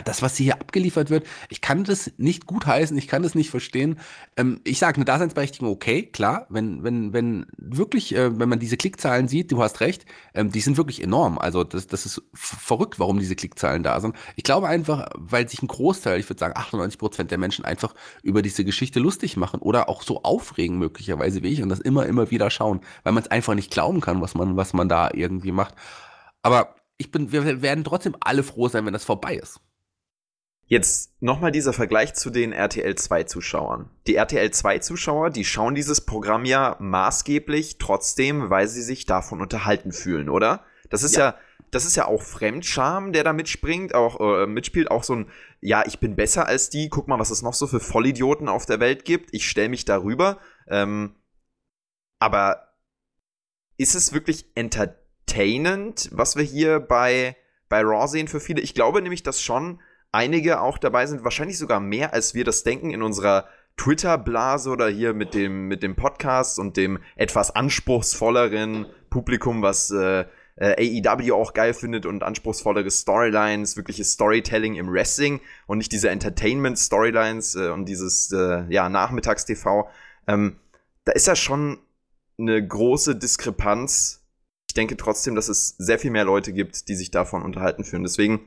das, was hier abgeliefert wird, ich kann das nicht gutheißen, ich kann das nicht verstehen. Ähm, ich sage eine Daseinsberechtigung, okay, klar, wenn, wenn, wenn wirklich, äh, wenn man diese Klickzahlen sieht, du hast recht, ähm, die sind wirklich enorm. Also das, das ist verrückt, warum diese Klickzahlen da sind. Ich glaube einfach, weil sich ein Großteil, ich würde sagen 98 Prozent der Menschen einfach über diese Geschichte lustig machen oder auch so aufregen möglicherweise wie ich und das immer, immer wieder schauen, weil man es einfach nicht glauben kann, was man, was man da irgendwie macht. Aber ich bin, wir werden trotzdem alle froh sein, wenn das vorbei ist. Jetzt nochmal dieser Vergleich zu den RTL 2 Zuschauern. Die RTL 2 Zuschauer, die schauen dieses Programm ja maßgeblich trotzdem, weil sie sich davon unterhalten fühlen, oder? Das ist ja, ja das ist ja auch Fremdscham, der da mitspringt, auch äh, mitspielt, auch so ein, ja, ich bin besser als die, guck mal, was es noch so für Vollidioten auf der Welt gibt, ich stelle mich darüber. Ähm, aber ist es wirklich entertainend, was wir hier bei, bei Raw sehen für viele? Ich glaube nämlich, dass schon einige auch dabei sind, wahrscheinlich sogar mehr, als wir das denken in unserer Twitter-Blase oder hier mit dem, mit dem Podcast und dem etwas anspruchsvolleren Publikum, was äh, äh, AEW auch geil findet und anspruchsvollere Storylines, wirkliches Storytelling im Wrestling und nicht diese Entertainment-Storylines äh, und dieses äh, ja, Nachmittagstv. Ähm, da ist ja schon eine große Diskrepanz. Ich denke trotzdem, dass es sehr viel mehr Leute gibt, die sich davon unterhalten fühlen. Deswegen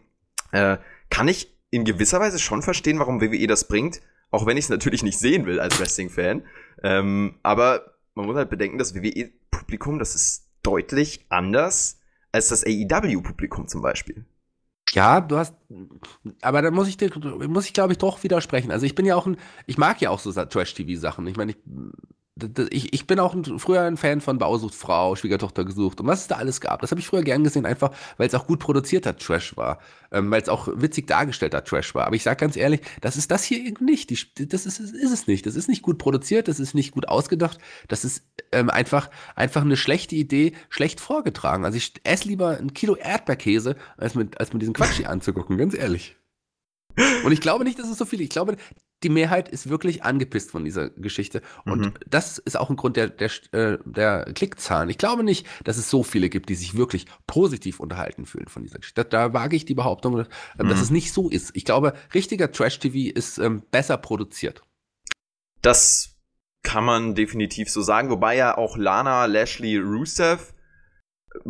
äh, kann ich in gewisser Weise schon verstehen, warum WWE das bringt, auch wenn ich es natürlich nicht sehen will als Wrestling-Fan. Ähm, aber man muss halt bedenken, das WWE-Publikum, das ist deutlich anders als das AEW-Publikum zum Beispiel. Ja, du hast, aber da muss ich dir, muss ich glaube ich doch widersprechen. Also ich bin ja auch ein, ich mag ja auch so Trash-TV-Sachen. Ich meine, ich ich, ich bin auch ein, früher ein Fan von Bausucht Frau, Schwiegertochter gesucht und was es da alles gab. Das habe ich früher gern gesehen, einfach weil es auch gut produzierter Trash war. Ähm, weil es auch witzig dargestellter Trash war. Aber ich sage ganz ehrlich, das ist das hier eben nicht. Die, das ist, ist es nicht. Das ist nicht gut produziert, das ist nicht gut ausgedacht. Das ist ähm, einfach, einfach eine schlechte Idee, schlecht vorgetragen. Also ich esse lieber ein Kilo Erdbeerkäse, als mit, als mit diesem Quatsch hier anzugucken, ganz ehrlich. Und ich glaube nicht, dass es so viele. Ich glaube, die Mehrheit ist wirklich angepisst von dieser Geschichte. Und mhm. das ist auch ein Grund der, der, äh, der Klickzahlen. Ich glaube nicht, dass es so viele gibt, die sich wirklich positiv unterhalten fühlen von dieser Geschichte. Da, da wage ich die Behauptung, äh, dass mhm. es nicht so ist. Ich glaube, richtiger Trash-TV ist ähm, besser produziert. Das kann man definitiv so sagen. Wobei ja auch Lana Lashley Rusev äh,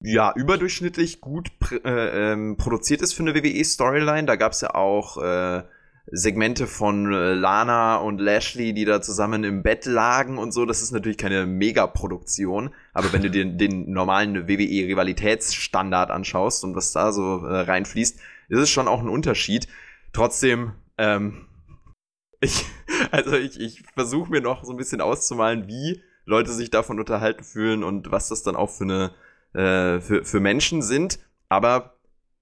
ja überdurchschnittlich gut äh, ähm, produziert ist für eine WWE-Storyline. Da gab es ja auch äh, Segmente von äh, Lana und Lashley, die da zusammen im Bett lagen und so. Das ist natürlich keine Megaproduktion. Aber wenn du dir den normalen WWE-Rivalitätsstandard anschaust und was da so äh, reinfließt, ist es schon auch ein Unterschied. Trotzdem, ähm, ich, also ich, ich versuche mir noch so ein bisschen auszumalen, wie Leute sich davon unterhalten fühlen und was das dann auch für eine, äh, für, für Menschen sind. Aber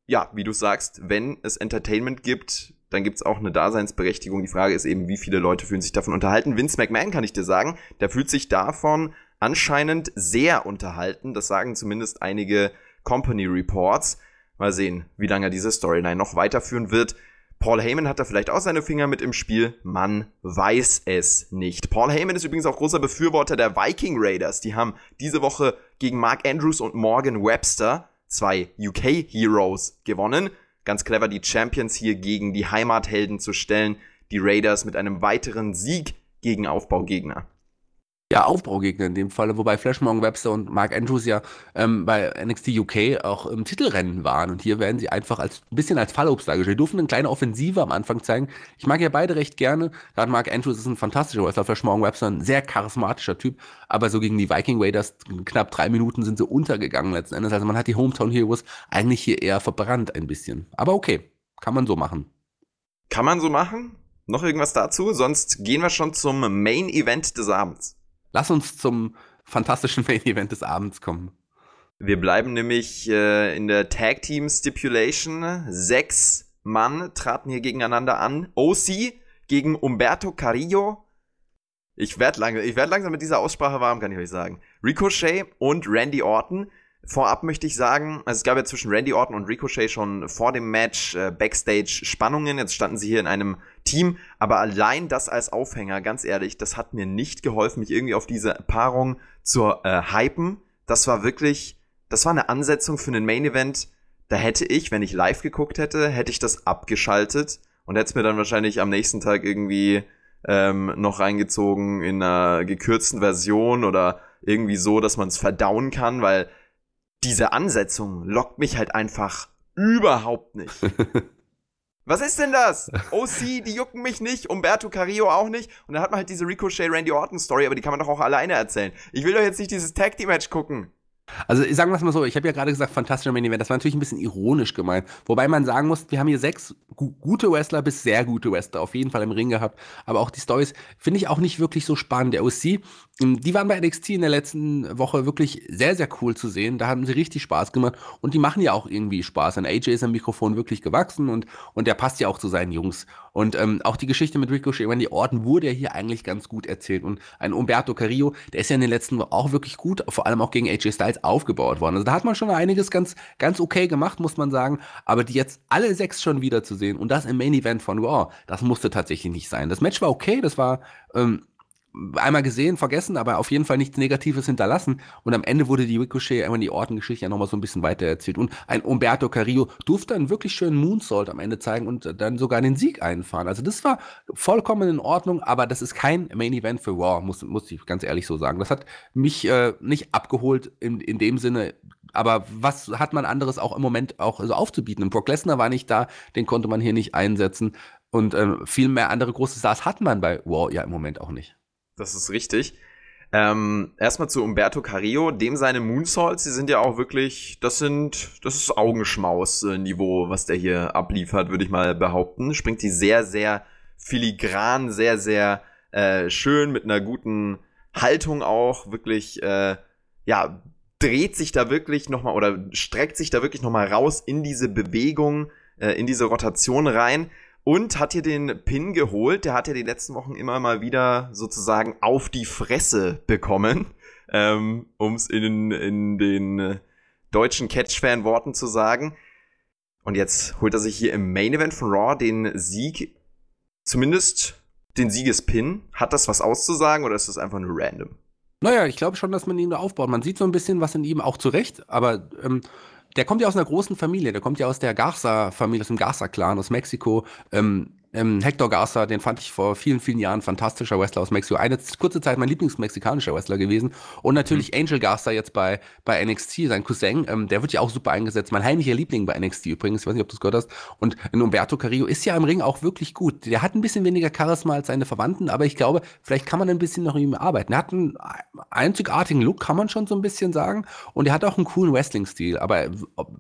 ja, wie du sagst, wenn es Entertainment gibt, dann gibt es auch eine Daseinsberechtigung. Die Frage ist eben, wie viele Leute fühlen sich davon unterhalten. Vince McMahon kann ich dir sagen, der fühlt sich davon anscheinend sehr unterhalten. Das sagen zumindest einige Company Reports. Mal sehen, wie lange er diese Storyline noch weiterführen wird. Paul Heyman hat da vielleicht auch seine Finger mit im Spiel. Man weiß es nicht. Paul Heyman ist übrigens auch großer Befürworter der Viking Raiders. Die haben diese Woche gegen Mark Andrews und Morgan Webster, zwei UK Heroes, gewonnen. Ganz clever, die Champions hier gegen die Heimathelden zu stellen. Die Raiders mit einem weiteren Sieg gegen Aufbaugegner ja, Aufbaugegner in dem Falle, wobei Flash Morgan Webster und Mark Andrews ja ähm, bei NXT UK auch im Titelrennen waren. Und hier werden sie einfach als ein bisschen als Fallobst dargestellt. Die durften eine kleine Offensive am Anfang zeigen. Ich mag ja beide recht gerne. Gerade Mark Andrews ist ein fantastischer Wrestler, Flash Morgan Webster ein sehr charismatischer Typ. Aber so gegen die Viking Raiders knapp drei Minuten sind sie untergegangen letzten Endes. Also man hat die Hometown Heroes eigentlich hier eher verbrannt ein bisschen. Aber okay, kann man so machen. Kann man so machen? Noch irgendwas dazu? Sonst gehen wir schon zum Main Event des Abends. Lass uns zum fantastischen Main Event des Abends kommen. Wir bleiben nämlich äh, in der Tag Team Stipulation. Sechs Mann traten hier gegeneinander an. OC gegen Umberto Carrillo. Ich werde lang, werd langsam mit dieser Aussprache warm, kann ich euch sagen. Ricochet und Randy Orton. Vorab möchte ich sagen, also es gab ja zwischen Randy Orton und Ricochet schon vor dem Match äh, Backstage Spannungen. Jetzt standen sie hier in einem Team, aber allein das als Aufhänger, ganz ehrlich, das hat mir nicht geholfen, mich irgendwie auf diese Paarung zu äh, hypen. Das war wirklich, das war eine Ansetzung für einen Main Event. Da hätte ich, wenn ich live geguckt hätte, hätte ich das abgeschaltet und hätte es mir dann wahrscheinlich am nächsten Tag irgendwie ähm, noch reingezogen in einer gekürzten Version oder irgendwie so, dass man es verdauen kann, weil diese Ansetzung lockt mich halt einfach überhaupt nicht. Was ist denn das? OC, die jucken mich nicht, Umberto Carrillo auch nicht. Und dann hat man halt diese Ricochet Randy Orton Story, aber die kann man doch auch alleine erzählen. Ich will doch jetzt nicht dieses Tag Team Match gucken. Also sagen wir es mal so, ich habe ja gerade gesagt, fantastischer Main Event, das war natürlich ein bisschen ironisch gemeint. Wobei man sagen muss, wir haben hier sechs gu gute Wrestler bis sehr gute Wrestler auf jeden Fall im Ring gehabt. Aber auch die Stories finde ich auch nicht wirklich so spannend. Der OC, ähm, die waren bei NXT in der letzten Woche wirklich sehr, sehr cool zu sehen. Da haben sie richtig Spaß gemacht und die machen ja auch irgendwie Spaß. Und AJ ist am Mikrofon wirklich gewachsen und, und der passt ja auch zu seinen Jungs. Und ähm, auch die Geschichte mit Ricochet Randy Orton wurde ja hier eigentlich ganz gut erzählt. Und ein Umberto Carrillo, der ist ja in den letzten Wochen auch wirklich gut, vor allem auch gegen AJ Styles aufgebaut worden. Also da hat man schon einiges ganz, ganz okay gemacht, muss man sagen. Aber die jetzt alle sechs schon wieder zu sehen und das im Main Event von Raw, das musste tatsächlich nicht sein. Das Match war okay, das war ähm, einmal gesehen, vergessen, aber auf jeden Fall nichts Negatives hinterlassen. Und am Ende wurde die Ricochet, einmal die Ortengeschichte ja nochmal so ein bisschen weiter erzählt. Und ein Umberto Carrillo durfte einen wirklich schönen Moonsault am Ende zeigen und dann sogar den Sieg einfahren. Also das war vollkommen in Ordnung, aber das ist kein Main Event für Raw, muss, muss ich ganz ehrlich so sagen. Das hat mich äh, nicht abgeholt in, in dem Sinne, aber was hat man anderes auch im Moment auch so aufzubieten? Brock Lesnar war nicht da, den konnte man hier nicht einsetzen. Und ähm, viel mehr andere große Stars hat man bei Raw ja im Moment auch nicht. Das ist richtig. Ähm, erstmal zu Umberto Carrillo, dem seine Moonsaults, die sind ja auch wirklich, das sind, das ist Augenschmaus-Niveau, was der hier abliefert, würde ich mal behaupten. Springt die sehr, sehr filigran, sehr, sehr äh, schön, mit einer guten Haltung auch, wirklich, äh, ja, dreht sich da wirklich nochmal oder streckt sich da wirklich nochmal raus in diese Bewegung, äh, in diese Rotation rein und hat hier den Pin geholt. Der hat ja die letzten Wochen immer mal wieder sozusagen auf die Fresse bekommen, ähm, um es in, in den äh, deutschen Catch-Fan-Worten zu sagen. Und jetzt holt er sich hier im Main Event von Raw den Sieg, zumindest den Siegespin. Hat das was auszusagen oder ist das einfach nur random? Naja, ich glaube schon, dass man ihn da aufbaut. Man sieht so ein bisschen was in ihm, auch zurecht, aber ähm, der kommt ja aus einer großen Familie. Der kommt ja aus der Garza-Familie, aus dem Garza-Clan aus Mexiko. Ähm, ähm, Hector Garza, den fand ich vor vielen, vielen Jahren fantastischer Wrestler aus Mexiko. Eine kurze Zeit mein Lieblingsmexikanischer Wrestler gewesen. Und natürlich mhm. Angel Garza jetzt bei, bei NXT, sein Cousin, ähm, der wird ja auch super eingesetzt. Mein heimlicher Liebling bei NXT übrigens, ich weiß nicht, ob du es gehört hast. Und Umberto Carrillo ist ja im Ring auch wirklich gut. Der hat ein bisschen weniger Charisma als seine Verwandten, aber ich glaube, vielleicht kann man ein bisschen noch ihm arbeiten. Er hat einen einzigartigen Look, kann man schon so ein bisschen sagen. Und er hat auch einen coolen Wrestling-Stil. Aber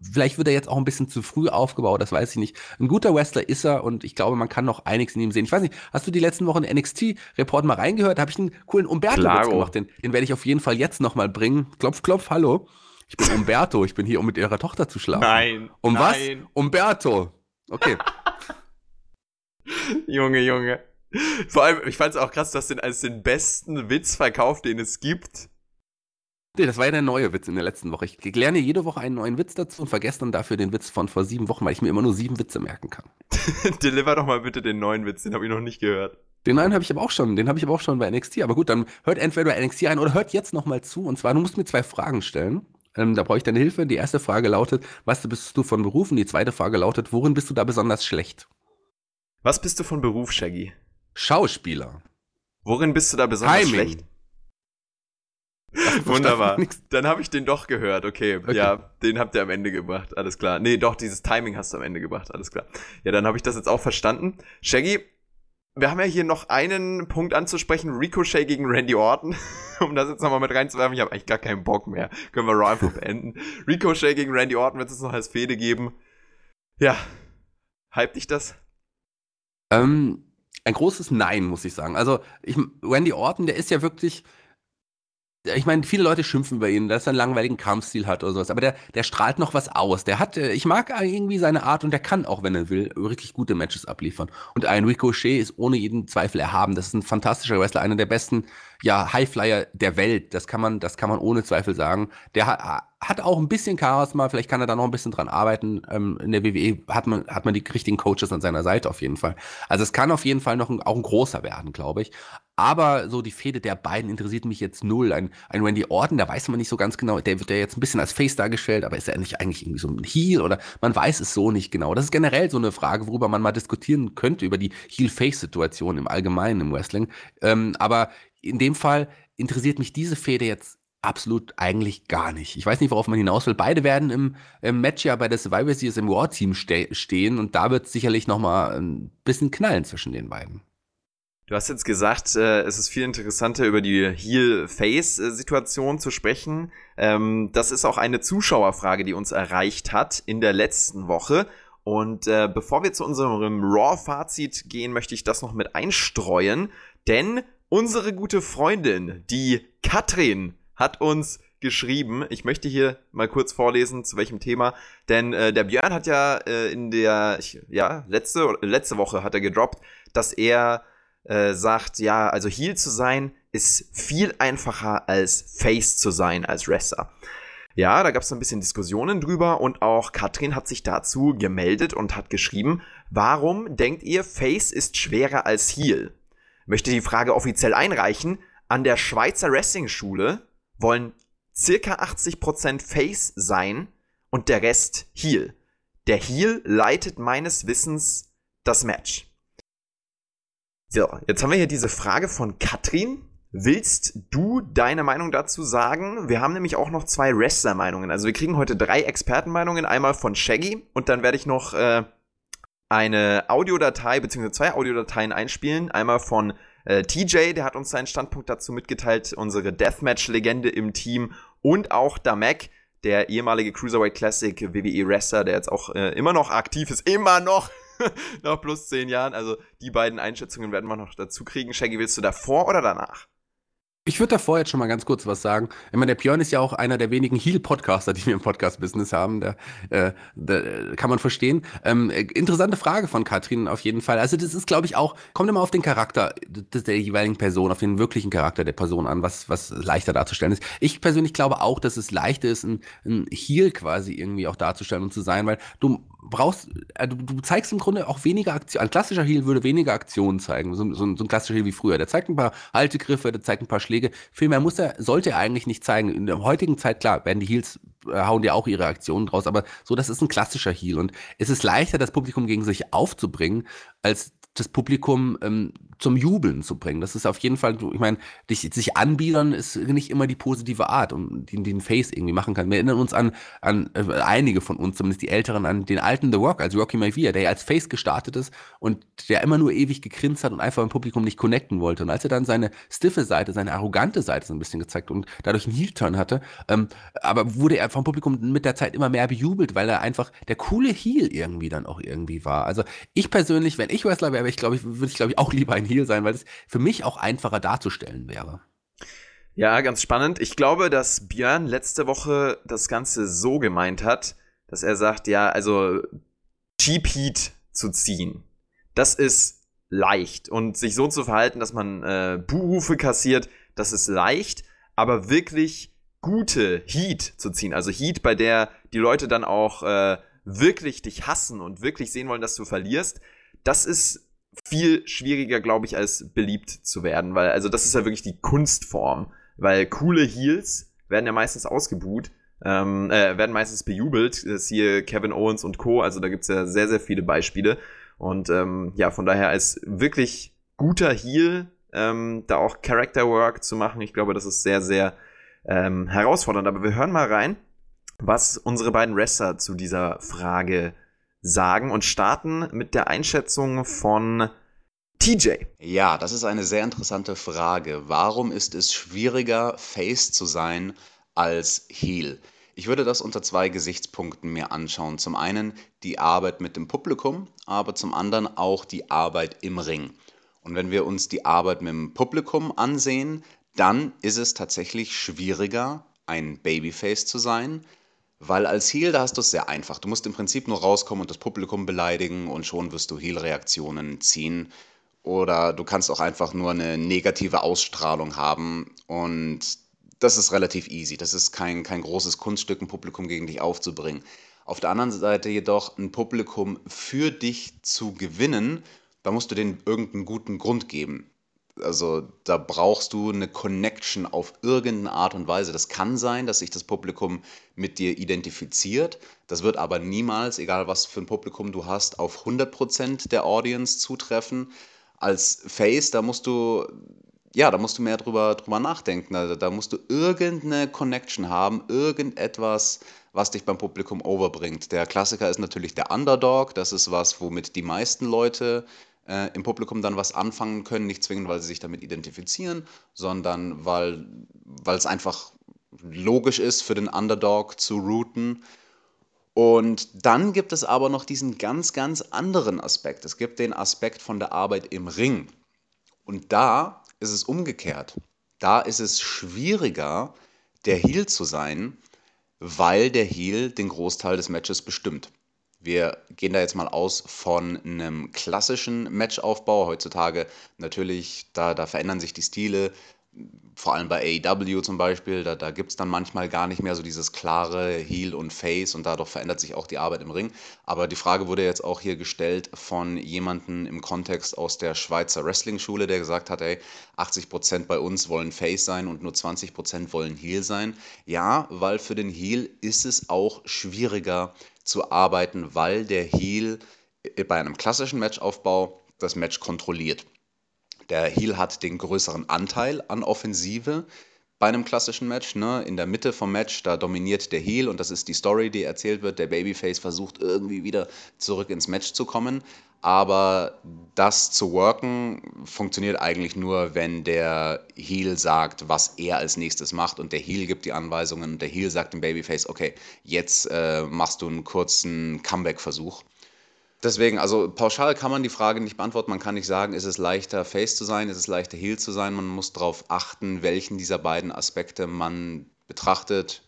vielleicht wird er jetzt auch ein bisschen zu früh aufgebaut, das weiß ich nicht. Ein guter Wrestler ist er und ich glaube, man kann noch einiges in ihm sehen. Ich weiß nicht, hast du die letzten Wochen NXT-Report mal reingehört? Da habe ich einen coolen Umberto-Witz gemacht. Den, den werde ich auf jeden Fall jetzt nochmal bringen. Klopf, klopf, hallo. Ich bin Umberto, ich bin hier, um mit ihrer Tochter zu schlafen. Nein. Um nein. was? Umberto. Okay. Junge, Junge. Vor allem, ich fand es auch krass, dass den als den besten Witz verkauft, den es gibt. Nee, das war ja der neue Witz in der letzten Woche. Ich lerne jede Woche einen neuen Witz dazu und vergesse dann dafür den Witz von vor sieben Wochen, weil ich mir immer nur sieben Witze merken kann. Deliver doch mal bitte den neuen Witz, den habe ich noch nicht gehört. Den neuen habe ich aber auch schon, den habe ich aber auch schon bei NXT. Aber gut, dann hört entweder bei NXT ein oder hört jetzt nochmal zu. Und zwar, du musst mir zwei Fragen stellen. Ähm, da brauche ich deine Hilfe. Die erste Frage lautet, was bist du von Beruf? Und die zweite Frage lautet, worin bist du da besonders schlecht? Was bist du von Beruf, Shaggy? Schauspieler. Worin bist du da besonders Timing. schlecht? Wunderbar. Dann habe ich den doch gehört. Okay. okay. ja, den habt ihr am Ende gebracht. Alles klar. Nee, doch, dieses Timing hast du am Ende gebracht. Alles klar. Ja, dann habe ich das jetzt auch verstanden. Shaggy, wir haben ja hier noch einen Punkt anzusprechen. Ricochet gegen Randy Orton. um das jetzt nochmal mit reinzuwerfen. Ich habe eigentlich gar keinen Bock mehr. Können wir Raw einfach beenden. Ricochet gegen Randy Orton wird es noch als Fehde geben. Ja. Hype dich das? Ähm, ein großes Nein, muss ich sagen. Also, ich, Randy Orton, der ist ja wirklich ich meine, viele Leute schimpfen über ihn, dass er einen langweiligen Kampfstil hat oder sowas, aber der, der strahlt noch was aus. Der hat, äh, ich mag irgendwie seine Art und der kann auch, wenn er will, wirklich gute Matches abliefern. Und ein Ricochet ist ohne jeden Zweifel erhaben. Das ist ein fantastischer Wrestler, einer der besten, ja, Highflyer der Welt. Das kann man, das kann man ohne Zweifel sagen. Der hat, hat auch ein bisschen Charisma, vielleicht kann er da noch ein bisschen dran arbeiten. Ähm, in der WWE hat man, hat man die richtigen Coaches an seiner Seite auf jeden Fall. Also es kann auf jeden Fall noch ein, auch ein großer werden, glaube ich. Aber so die Fehde der beiden interessiert mich jetzt null. Ein, ein Randy Orton, da weiß man nicht so ganz genau, der wird ja jetzt ein bisschen als Face dargestellt, aber ist er nicht eigentlich irgendwie so ein Heel oder man weiß es so nicht genau. Das ist generell so eine Frage, worüber man mal diskutieren könnte, über die Heel-Face-Situation im Allgemeinen im Wrestling. Ähm, aber in dem Fall interessiert mich diese Fehde jetzt absolut eigentlich gar nicht. Ich weiß nicht, worauf man hinaus will. Beide werden im, im Match ja bei der Survivor Series im War-Team ste stehen und da wird es sicherlich noch mal ein bisschen knallen zwischen den beiden. Du hast jetzt gesagt, äh, es ist viel interessanter über die Heel-Face-Situation zu sprechen. Ähm, das ist auch eine Zuschauerfrage, die uns erreicht hat in der letzten Woche. Und äh, bevor wir zu unserem Raw-Fazit gehen, möchte ich das noch mit einstreuen. Denn unsere gute Freundin, die Katrin, hat uns geschrieben. Ich möchte hier mal kurz vorlesen, zu welchem Thema. Denn äh, der Björn hat ja äh, in der, ich, ja, letzte, letzte Woche hat er gedroppt, dass er äh, sagt, ja, also Heal zu sein ist viel einfacher als Face zu sein als Wrestler. Ja, da gab es ein bisschen Diskussionen drüber und auch Katrin hat sich dazu gemeldet und hat geschrieben, warum denkt ihr, Face ist schwerer als Heal? Möchte die Frage offiziell einreichen. An der Schweizer Wrestling-Schule wollen circa 80% Face sein und der Rest Heal. Der Heal leitet meines Wissens das Match. So, jetzt haben wir hier diese Frage von Katrin. Willst du deine Meinung dazu sagen? Wir haben nämlich auch noch zwei Wrestler-Meinungen. Also wir kriegen heute drei Expertenmeinungen. Einmal von Shaggy und dann werde ich noch äh, eine Audiodatei bzw. zwei Audiodateien einspielen. Einmal von äh, TJ, der hat uns seinen Standpunkt dazu mitgeteilt, unsere Deathmatch-Legende im Team und auch Damek, der ehemalige Cruiserweight Classic WWE Wrestler, der jetzt auch äh, immer noch aktiv ist, immer noch nach plus zehn Jahren. Also die beiden Einschätzungen werden wir noch dazu kriegen. Shaggy, willst du davor oder danach? Ich würde davor jetzt schon mal ganz kurz was sagen. Ich meine, der Björn ist ja auch einer der wenigen Heal-Podcaster, die wir im Podcast-Business haben. Da, äh, da, kann man verstehen. Ähm, interessante Frage von Katrin auf jeden Fall. Also das ist, glaube ich, auch, kommt immer auf den Charakter der jeweiligen Person, auf den wirklichen Charakter der Person an, was, was leichter darzustellen ist. Ich persönlich glaube auch, dass es leichter ist, ein, ein Heal quasi irgendwie auch darzustellen und zu sein, weil du brauchst, äh, du, du, zeigst im Grunde auch weniger Aktionen. Ein klassischer Heal würde weniger Aktionen zeigen. So, so, so, ein klassischer Heal wie früher. Der zeigt ein paar Haltegriffe, der zeigt ein paar Schläge. Viel mehr muss er, sollte er eigentlich nicht zeigen. In der heutigen Zeit, klar, werden die Heals, äh, hauen ja auch ihre Aktionen draus, aber so, das ist ein klassischer Heal. Und es ist leichter, das Publikum gegen sich aufzubringen, als das Publikum ähm, zum Jubeln zu bringen. Das ist auf jeden Fall, ich meine, sich anbiedern ist nicht immer die positive Art, um die, den Face irgendwie machen kann. Wir erinnern uns an, an äh, einige von uns, zumindest die Älteren, an den alten The Rock, also Rocky Maivia, der ja als Face gestartet ist und der immer nur ewig gegrinst hat und einfach im Publikum nicht connecten wollte. Und als er dann seine stiffe Seite, seine arrogante Seite so ein bisschen gezeigt und dadurch einen Heel-Turn hatte, ähm, aber wurde er vom Publikum mit der Zeit immer mehr bejubelt, weil er einfach der coole Heel irgendwie dann auch irgendwie war. Also ich persönlich, wenn ich Wrestler wäre, ich glaube, würde ich glaube ich auch lieber ein Heel sein, weil es für mich auch einfacher darzustellen wäre. Ja, ganz spannend. Ich glaube, dass Björn letzte Woche das Ganze so gemeint hat, dass er sagt, ja, also Cheap Heat zu ziehen, das ist leicht. Und sich so zu verhalten, dass man äh, Buhrufe kassiert, das ist leicht, aber wirklich gute Heat zu ziehen, also Heat, bei der die Leute dann auch äh, wirklich dich hassen und wirklich sehen wollen, dass du verlierst, das ist viel schwieriger, glaube ich, als beliebt zu werden, weil, also das ist ja wirklich die Kunstform, weil coole Heels werden ja meistens ausgebuht, ähm, äh, werden meistens bejubelt, das hier Kevin Owens und Co., also da gibt's ja sehr, sehr viele Beispiele und ähm, ja, von daher als wirklich guter Heel ähm, da auch Character Work zu machen, ich glaube, das ist sehr, sehr ähm, herausfordernd, aber wir hören mal rein, was unsere beiden Wrestler zu dieser Frage sagen und starten mit der Einschätzung von TJ. Ja, das ist eine sehr interessante Frage. Warum ist es schwieriger, Face zu sein als Heel? Ich würde das unter zwei Gesichtspunkten mir anschauen. Zum einen die Arbeit mit dem Publikum, aber zum anderen auch die Arbeit im Ring. Und wenn wir uns die Arbeit mit dem Publikum ansehen, dann ist es tatsächlich schwieriger, ein Babyface zu sein, weil als Heel, da hast du es sehr einfach. Du musst im Prinzip nur rauskommen und das Publikum beleidigen und schon wirst du Heel-Reaktionen ziehen. Oder du kannst auch einfach nur eine negative Ausstrahlung haben und das ist relativ easy. Das ist kein, kein großes Kunststück, ein Publikum gegen dich aufzubringen. Auf der anderen Seite jedoch ein Publikum für dich zu gewinnen, da musst du denen irgendeinen guten Grund geben. Also da brauchst du eine Connection auf irgendeine Art und Weise. Das kann sein, dass sich das Publikum mit dir identifiziert. Das wird aber niemals, egal was für ein Publikum du hast, auf 100% der Audience zutreffen. Als Face, da musst du, ja, da musst du mehr drüber, drüber nachdenken. Da, da musst du irgendeine Connection haben, irgendetwas, was dich beim Publikum overbringt. Der Klassiker ist natürlich der Underdog. Das ist was, womit die meisten Leute äh, im Publikum dann was anfangen können, nicht zwingend, weil sie sich damit identifizieren, sondern weil es einfach logisch ist, für den Underdog zu routen. Und dann gibt es aber noch diesen ganz, ganz anderen Aspekt. Es gibt den Aspekt von der Arbeit im Ring. Und da ist es umgekehrt. Da ist es schwieriger, der Heel zu sein, weil der Heel den Großteil des Matches bestimmt. Wir gehen da jetzt mal aus von einem klassischen Matchaufbau. Heutzutage natürlich, da, da verändern sich die Stile, vor allem bei AEW zum Beispiel, da, da gibt es dann manchmal gar nicht mehr so dieses klare Heel und Face und dadurch verändert sich auch die Arbeit im Ring. Aber die Frage wurde jetzt auch hier gestellt von jemandem im Kontext aus der Schweizer Wrestling-Schule, der gesagt hat, ey, 80% bei uns wollen Face sein und nur 20% wollen Heel sein. Ja, weil für den Heel ist es auch schwieriger, zu arbeiten, weil der Heel äh, bei einem klassischen Matchaufbau das Match kontrolliert. Der Heel hat den größeren Anteil an Offensive bei einem klassischen Match. Ne? In der Mitte vom Match, da dominiert der Heel und das ist die Story, die erzählt wird. Der Babyface versucht irgendwie wieder zurück ins Match zu kommen. Aber das zu worken funktioniert eigentlich nur, wenn der Heel sagt, was er als nächstes macht und der Heel gibt die Anweisungen und der Heel sagt dem Babyface, okay, jetzt äh, machst du einen kurzen Comeback-Versuch. Deswegen, also pauschal kann man die Frage nicht beantworten. Man kann nicht sagen, ist es leichter, Face zu sein, ist es leichter, Heel zu sein. Man muss darauf achten, welchen dieser beiden Aspekte man betrachtet.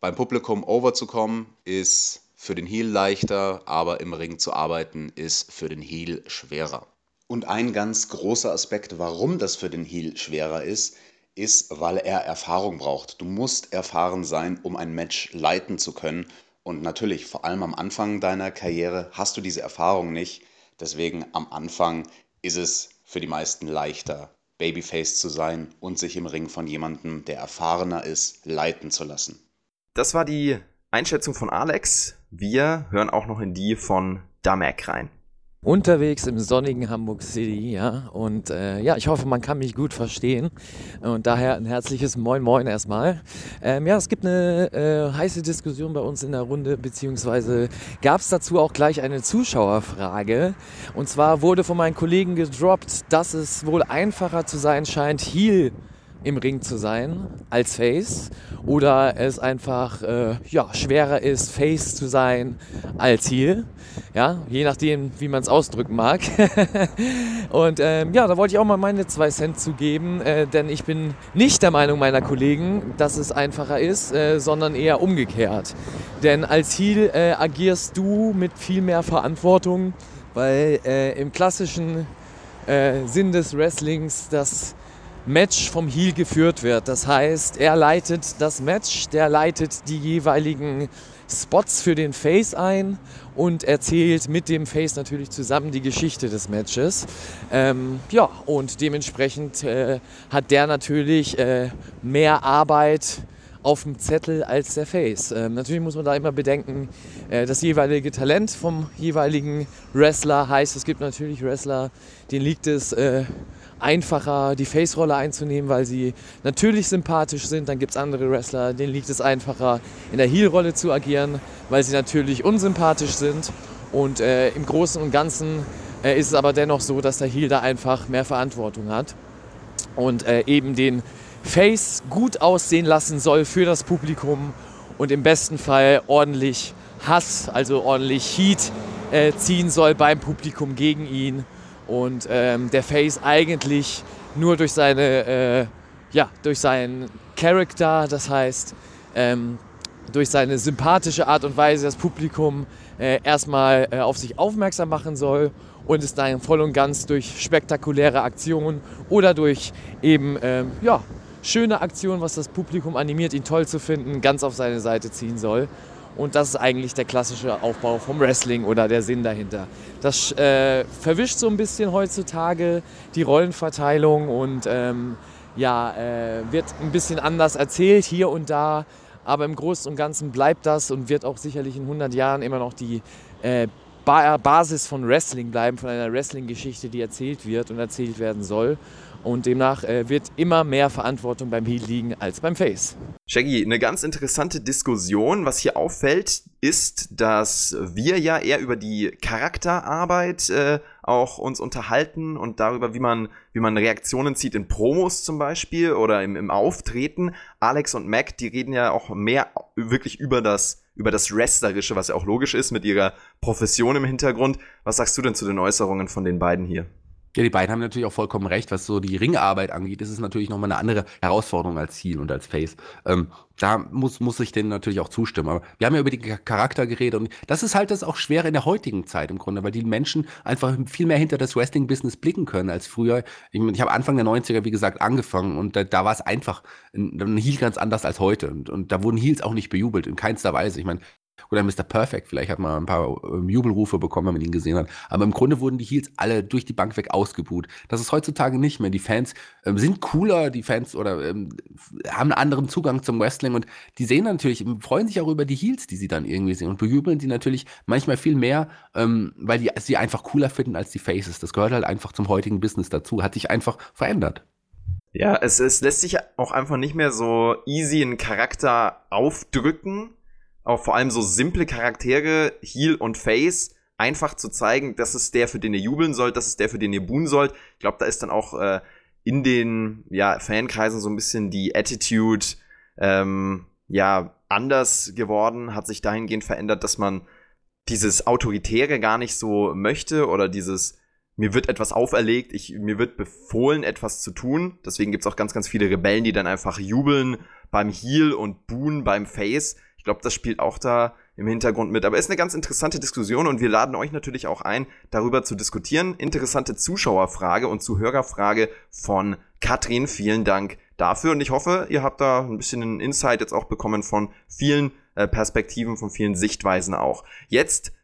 Beim Publikum overzukommen ist für den Heel leichter, aber im Ring zu arbeiten ist für den Heel schwerer. Und ein ganz großer Aspekt, warum das für den Heel schwerer ist, ist, weil er Erfahrung braucht. Du musst erfahren sein, um ein Match leiten zu können. Und natürlich, vor allem am Anfang deiner Karriere hast du diese Erfahrung nicht. Deswegen am Anfang ist es für die meisten leichter, Babyface zu sein und sich im Ring von jemandem, der erfahrener ist, leiten zu lassen. Das war die Einschätzung von Alex. Wir hören auch noch in die von Damek rein unterwegs im sonnigen Hamburg City, ja. Und äh, ja, ich hoffe, man kann mich gut verstehen. Und daher ein herzliches Moin Moin erstmal. Ähm, ja, es gibt eine äh, heiße Diskussion bei uns in der Runde, beziehungsweise gab es dazu auch gleich eine Zuschauerfrage. Und zwar wurde von meinen Kollegen gedroppt, dass es wohl einfacher zu sein scheint, Heal im Ring zu sein als Face oder es einfach äh, ja, schwerer ist, Face zu sein als Heel. Ja, je nachdem, wie man es ausdrücken mag. und ähm, ja, da wollte ich auch mal meine zwei Cent zugeben, äh, denn ich bin nicht der Meinung meiner Kollegen, dass es einfacher ist, äh, sondern eher umgekehrt. Denn als Heel äh, agierst du mit viel mehr Verantwortung, weil äh, im klassischen äh, Sinn des Wrestlings das Match vom Heel geführt wird. Das heißt, er leitet das Match, der leitet die jeweiligen Spots für den Face ein und erzählt mit dem Face natürlich zusammen die Geschichte des Matches. Ähm, ja, und dementsprechend äh, hat der natürlich äh, mehr Arbeit auf dem Zettel als der Face. Ähm, natürlich muss man da immer bedenken, äh, das jeweilige Talent vom jeweiligen Wrestler heißt, es gibt natürlich Wrestler, denen liegt es äh, einfacher, die Face-Rolle einzunehmen, weil sie natürlich sympathisch sind. Dann gibt es andere Wrestler, denen liegt es einfacher, in der Heel-Rolle zu agieren, weil sie natürlich unsympathisch sind. Und äh, im Großen und Ganzen äh, ist es aber dennoch so, dass der Heel da einfach mehr Verantwortung hat und äh, eben den Face gut aussehen lassen soll für das Publikum und im besten Fall ordentlich Hass, also ordentlich Heat äh, ziehen soll beim Publikum gegen ihn und ähm, der Face eigentlich nur durch seine, äh, ja, durch seinen Charakter, das heißt ähm, durch seine sympathische Art und Weise das Publikum äh, erstmal äh, auf sich aufmerksam machen soll und es dann voll und ganz durch spektakuläre Aktionen oder durch eben ähm, ja, schöne Aktionen, was das Publikum animiert, ihn toll zu finden, ganz auf seine Seite ziehen soll. Und das ist eigentlich der klassische Aufbau vom Wrestling oder der Sinn dahinter. Das äh, verwischt so ein bisschen heutzutage die Rollenverteilung und ähm, ja, äh, wird ein bisschen anders erzählt hier und da. Aber im Großen und Ganzen bleibt das und wird auch sicherlich in 100 Jahren immer noch die äh, ba Basis von Wrestling bleiben, von einer Wrestling-Geschichte, die erzählt wird und erzählt werden soll. Und demnach äh, wird immer mehr Verantwortung beim Heel liegen als beim Face. Shaggy, eine ganz interessante Diskussion. Was hier auffällt, ist, dass wir ja eher über die Charakterarbeit äh, auch uns unterhalten und darüber, wie man, wie man Reaktionen zieht in Promos zum Beispiel oder im, im Auftreten. Alex und Mac, die reden ja auch mehr wirklich über das über das Wrestlerische, was ja auch logisch ist mit ihrer Profession im Hintergrund. Was sagst du denn zu den Äußerungen von den beiden hier? Ja, die beiden haben natürlich auch vollkommen recht, was so die Ringarbeit angeht. Ist natürlich nochmal eine andere Herausforderung als Ziel und als Face. Ähm, da muss, muss ich denen natürlich auch zustimmen. Aber wir haben ja über die Charakter geredet und das ist halt das auch schwer in der heutigen Zeit im Grunde, weil die Menschen einfach viel mehr hinter das Wrestling-Business blicken können als früher. Ich, ich habe Anfang der 90er, wie gesagt, angefangen und da, da war es einfach ein, ein Heel ganz anders als heute. Und, und da wurden Heels auch nicht bejubelt, in keinster Weise. Ich meine, oder Mr. Perfect, vielleicht hat man ein paar ähm, Jubelrufe bekommen, wenn man ihn gesehen hat. Aber im Grunde wurden die Heels alle durch die Bank weg ausgebuht. Das ist heutzutage nicht mehr. Die Fans ähm, sind cooler, die Fans oder ähm, haben einen anderen Zugang zum Wrestling und die sehen natürlich, freuen sich auch über die Heels, die sie dann irgendwie sehen und bejubeln sie natürlich manchmal viel mehr, ähm, weil die sie einfach cooler finden als die Faces. Das gehört halt einfach zum heutigen Business dazu, hat sich einfach verändert. Ja, es, es lässt sich auch einfach nicht mehr so easy einen Charakter aufdrücken auch vor allem so simple Charaktere, Heal und Face, einfach zu zeigen, das ist der, für den ihr jubeln sollt, das ist der, für den ihr buhen sollt. Ich glaube, da ist dann auch äh, in den ja, Fankreisen so ein bisschen die Attitude ähm, ja anders geworden, hat sich dahingehend verändert, dass man dieses Autoritäre gar nicht so möchte oder dieses mir wird etwas auferlegt, ich, mir wird befohlen, etwas zu tun. Deswegen gibt's auch ganz, ganz viele Rebellen, die dann einfach jubeln beim Heel und buhen beim Face. Ich glaube, das spielt auch da im Hintergrund mit. Aber ist eine ganz interessante Diskussion und wir laden euch natürlich auch ein, darüber zu diskutieren. Interessante Zuschauerfrage und Zuhörerfrage von Katrin. Vielen Dank dafür und ich hoffe, ihr habt da ein bisschen einen Insight jetzt auch bekommen von vielen äh, Perspektiven, von vielen Sichtweisen auch. Jetzt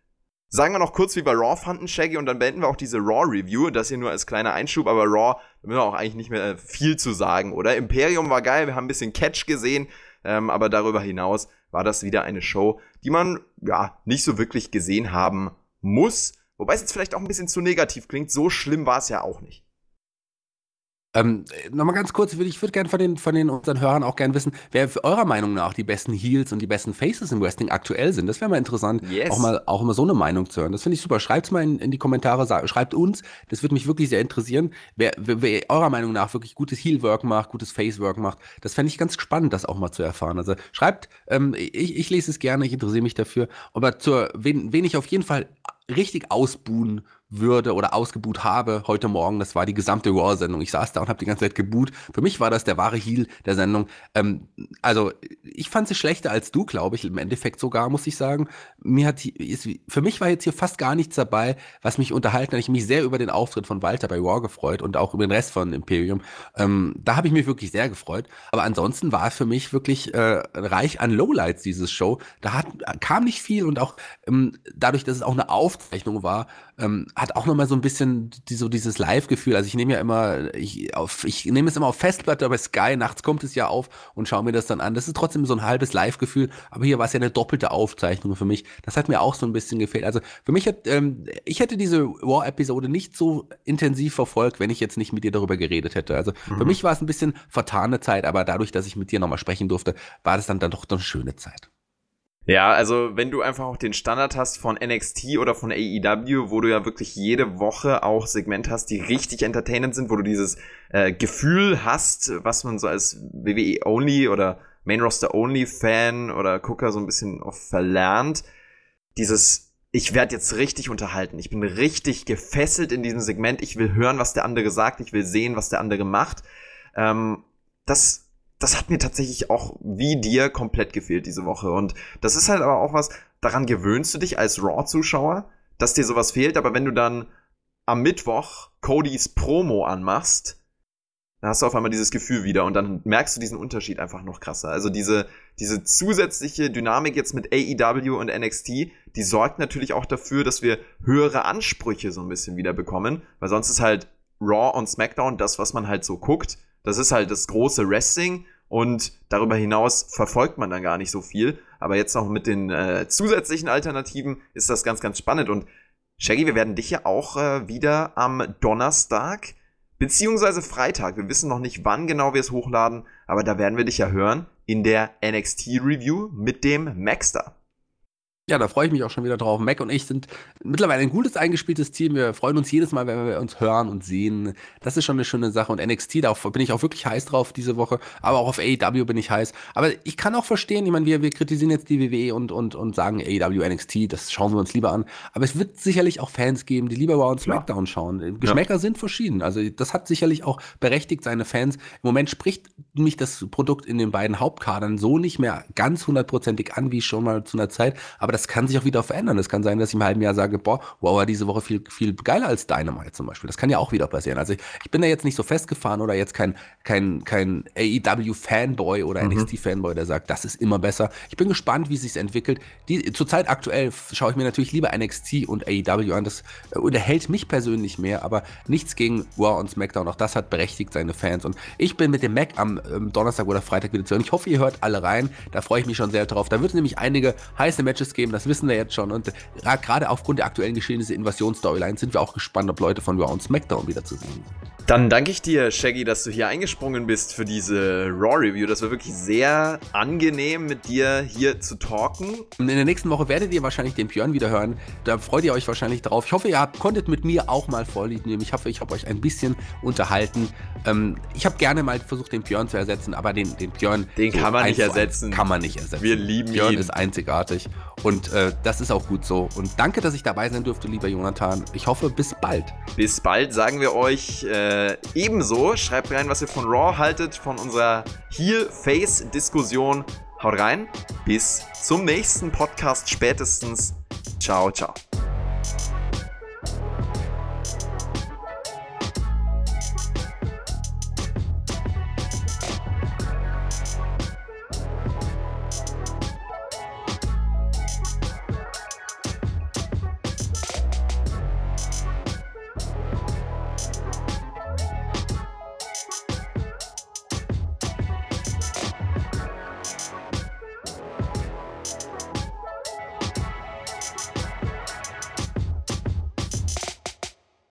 Sagen wir noch kurz, wie wir Raw fanden, Shaggy, und dann beenden wir auch diese Raw-Review. Das hier nur als kleiner Einschub, aber Raw, da müssen wir auch eigentlich nicht mehr viel zu sagen, oder? Imperium war geil, wir haben ein bisschen Catch gesehen, ähm, aber darüber hinaus war das wieder eine Show, die man, ja, nicht so wirklich gesehen haben muss. Wobei es jetzt vielleicht auch ein bisschen zu negativ klingt, so schlimm war es ja auch nicht. Ähm, Nochmal ganz kurz, ich würde gerne von den, von den unseren Hörern auch gerne wissen, wer eurer Meinung nach die besten Heels und die besten Faces im Wrestling aktuell sind. Das wäre mal interessant, yes. auch mal auch mal so eine Meinung zu hören. Das finde ich super. Schreibt es mal in, in, die Kommentare, schreibt uns. Das würde mich wirklich sehr interessieren, wer, wer, wer, eurer Meinung nach wirklich gutes Heel-Work macht, gutes Face-Work macht. Das fände ich ganz spannend, das auch mal zu erfahren. Also schreibt, ähm, ich, ich lese es gerne, ich interessiere mich dafür. Aber zur, wen, wen ich auf jeden Fall richtig ausbuhen würde oder ausgebuht habe heute Morgen. Das war die gesamte Raw-Sendung. Ich saß da und habe die ganze Zeit geboot. Für mich war das der wahre Heal der Sendung. Ähm, also ich fand sie schlechter als du, glaube ich, im Endeffekt sogar, muss ich sagen. Mir hat ist, für mich war jetzt hier fast gar nichts dabei, was mich unterhalten hat. Ich mich sehr über den Auftritt von Walter bei Raw gefreut und auch über den Rest von Imperium. Ähm, da habe ich mich wirklich sehr gefreut. Aber ansonsten war es für mich wirklich äh, reich an Lowlights, dieses Show. Da hat, kam nicht viel und auch ähm, dadurch, dass es auch eine Aufzeichnung war, ähm, hat auch nochmal so ein bisschen die, so dieses Live-Gefühl. Also ich nehme ja immer, ich, auf, ich nehme es immer auf Festplatte bei Sky, nachts kommt es ja auf und schaue mir das dann an. Das ist trotzdem so ein halbes Live-Gefühl, aber hier war es ja eine doppelte Aufzeichnung für mich. Das hat mir auch so ein bisschen gefehlt. Also für mich hat, ähm, ich hätte diese War-Episode nicht so intensiv verfolgt, wenn ich jetzt nicht mit dir darüber geredet hätte. Also mhm. für mich war es ein bisschen vertane Zeit, aber dadurch, dass ich mit dir nochmal sprechen durfte, war das dann, dann doch eine schöne Zeit. Ja, also wenn du einfach auch den Standard hast von NXT oder von AEW, wo du ja wirklich jede Woche auch Segmente hast, die richtig entertainend sind, wo du dieses äh, Gefühl hast, was man so als WWE Only oder Main Roster Only Fan oder Gucker so ein bisschen oft verlernt, dieses ich werde jetzt richtig unterhalten. Ich bin richtig gefesselt in diesem Segment. Ich will hören, was der andere sagt. Ich will sehen, was der andere macht. Ähm, das das hat mir tatsächlich auch wie dir komplett gefehlt diese Woche. Und das ist halt aber auch was, daran gewöhnst du dich als Raw-Zuschauer, dass dir sowas fehlt, aber wenn du dann am Mittwoch Codys Promo anmachst, dann hast du auf einmal dieses Gefühl wieder und dann merkst du diesen Unterschied einfach noch krasser. Also diese, diese zusätzliche Dynamik jetzt mit AEW und NXT, die sorgt natürlich auch dafür, dass wir höhere Ansprüche so ein bisschen wieder bekommen, weil sonst ist halt Raw und SmackDown das, was man halt so guckt das ist halt das große Wrestling und darüber hinaus verfolgt man dann gar nicht so viel. Aber jetzt noch mit den äh, zusätzlichen Alternativen ist das ganz, ganz spannend. Und Shaggy, wir werden dich ja auch äh, wieder am Donnerstag beziehungsweise Freitag, wir wissen noch nicht, wann genau wir es hochladen, aber da werden wir dich ja hören in der NXT Review mit dem Maxter. Ja, da freue ich mich auch schon wieder drauf. Mac und ich sind mittlerweile ein gutes eingespieltes Team. Wir freuen uns jedes Mal, wenn wir uns hören und sehen. Das ist schon eine schöne Sache. Und NXT, da bin ich auch wirklich heiß drauf diese Woche. Aber auch auf AEW bin ich heiß. Aber ich kann auch verstehen, ich meine, wir, wir kritisieren jetzt die WWE und, und, und sagen AEW, NXT, das schauen wir uns lieber an. Aber es wird sicherlich auch Fans geben, die lieber Raw und SmackDown schauen. Geschmäcker ja. sind verschieden. Also das hat sicherlich auch berechtigt seine Fans. Im Moment spricht mich das Produkt in den beiden Hauptkadern so nicht mehr ganz hundertprozentig an, wie schon mal zu einer Zeit. Aber das das kann sich auch wieder verändern. Es kann sein, dass ich im halben Jahr sage, boah, wow, war diese Woche viel, viel geiler als Dynamite zum Beispiel. Das kann ja auch wieder passieren. Also ich, ich bin da jetzt nicht so festgefahren oder jetzt kein, kein, kein AEW-Fanboy oder mhm. NXT-Fanboy, der sagt, das ist immer besser. Ich bin gespannt, wie es sich entwickelt. Die, zurzeit aktuell schaue ich mir natürlich lieber NXT und AEW an. Das äh, unterhält mich persönlich mehr, aber nichts gegen Raw und SmackDown. Auch das hat berechtigt seine Fans. Und ich bin mit dem Mac am ähm, Donnerstag oder Freitag wieder zu hören. Ich hoffe, ihr hört alle rein. Da freue ich mich schon sehr drauf. Da wird es nämlich einige heiße Matches geben geben, das wissen wir jetzt schon. Und gerade aufgrund der aktuellen Geschehnisse Invasion-Storyline sind wir auch gespannt, ob Leute von Raw und SmackDown wieder zu sehen sind. Dann danke ich dir, Shaggy, dass du hier eingesprungen bist für diese Raw-Review. Das war wirklich sehr angenehm, mit dir hier zu talken. In der nächsten Woche werdet ihr wahrscheinlich den Björn wieder hören. Da freut ihr euch wahrscheinlich drauf. Ich hoffe, ihr habt, konntet mit mir auch mal Vorlieb nehmen. Ich hoffe, ich habe euch ein bisschen unterhalten. Ähm, ich habe gerne mal versucht, den Björn zu ersetzen, aber den, den Björn. Den so kann man nicht ersetzen. Kann man nicht ersetzen. Wir lieben Björn ihn. ist einzigartig. Und äh, das ist auch gut so. Und danke, dass ich dabei sein durfte, lieber Jonathan. Ich hoffe, bis bald. Bis bald, sagen wir euch äh, ebenso schreibt rein, was ihr von Raw haltet, von unserer Heel-Face-Diskussion. Haut rein, bis zum nächsten Podcast spätestens. Ciao, ciao.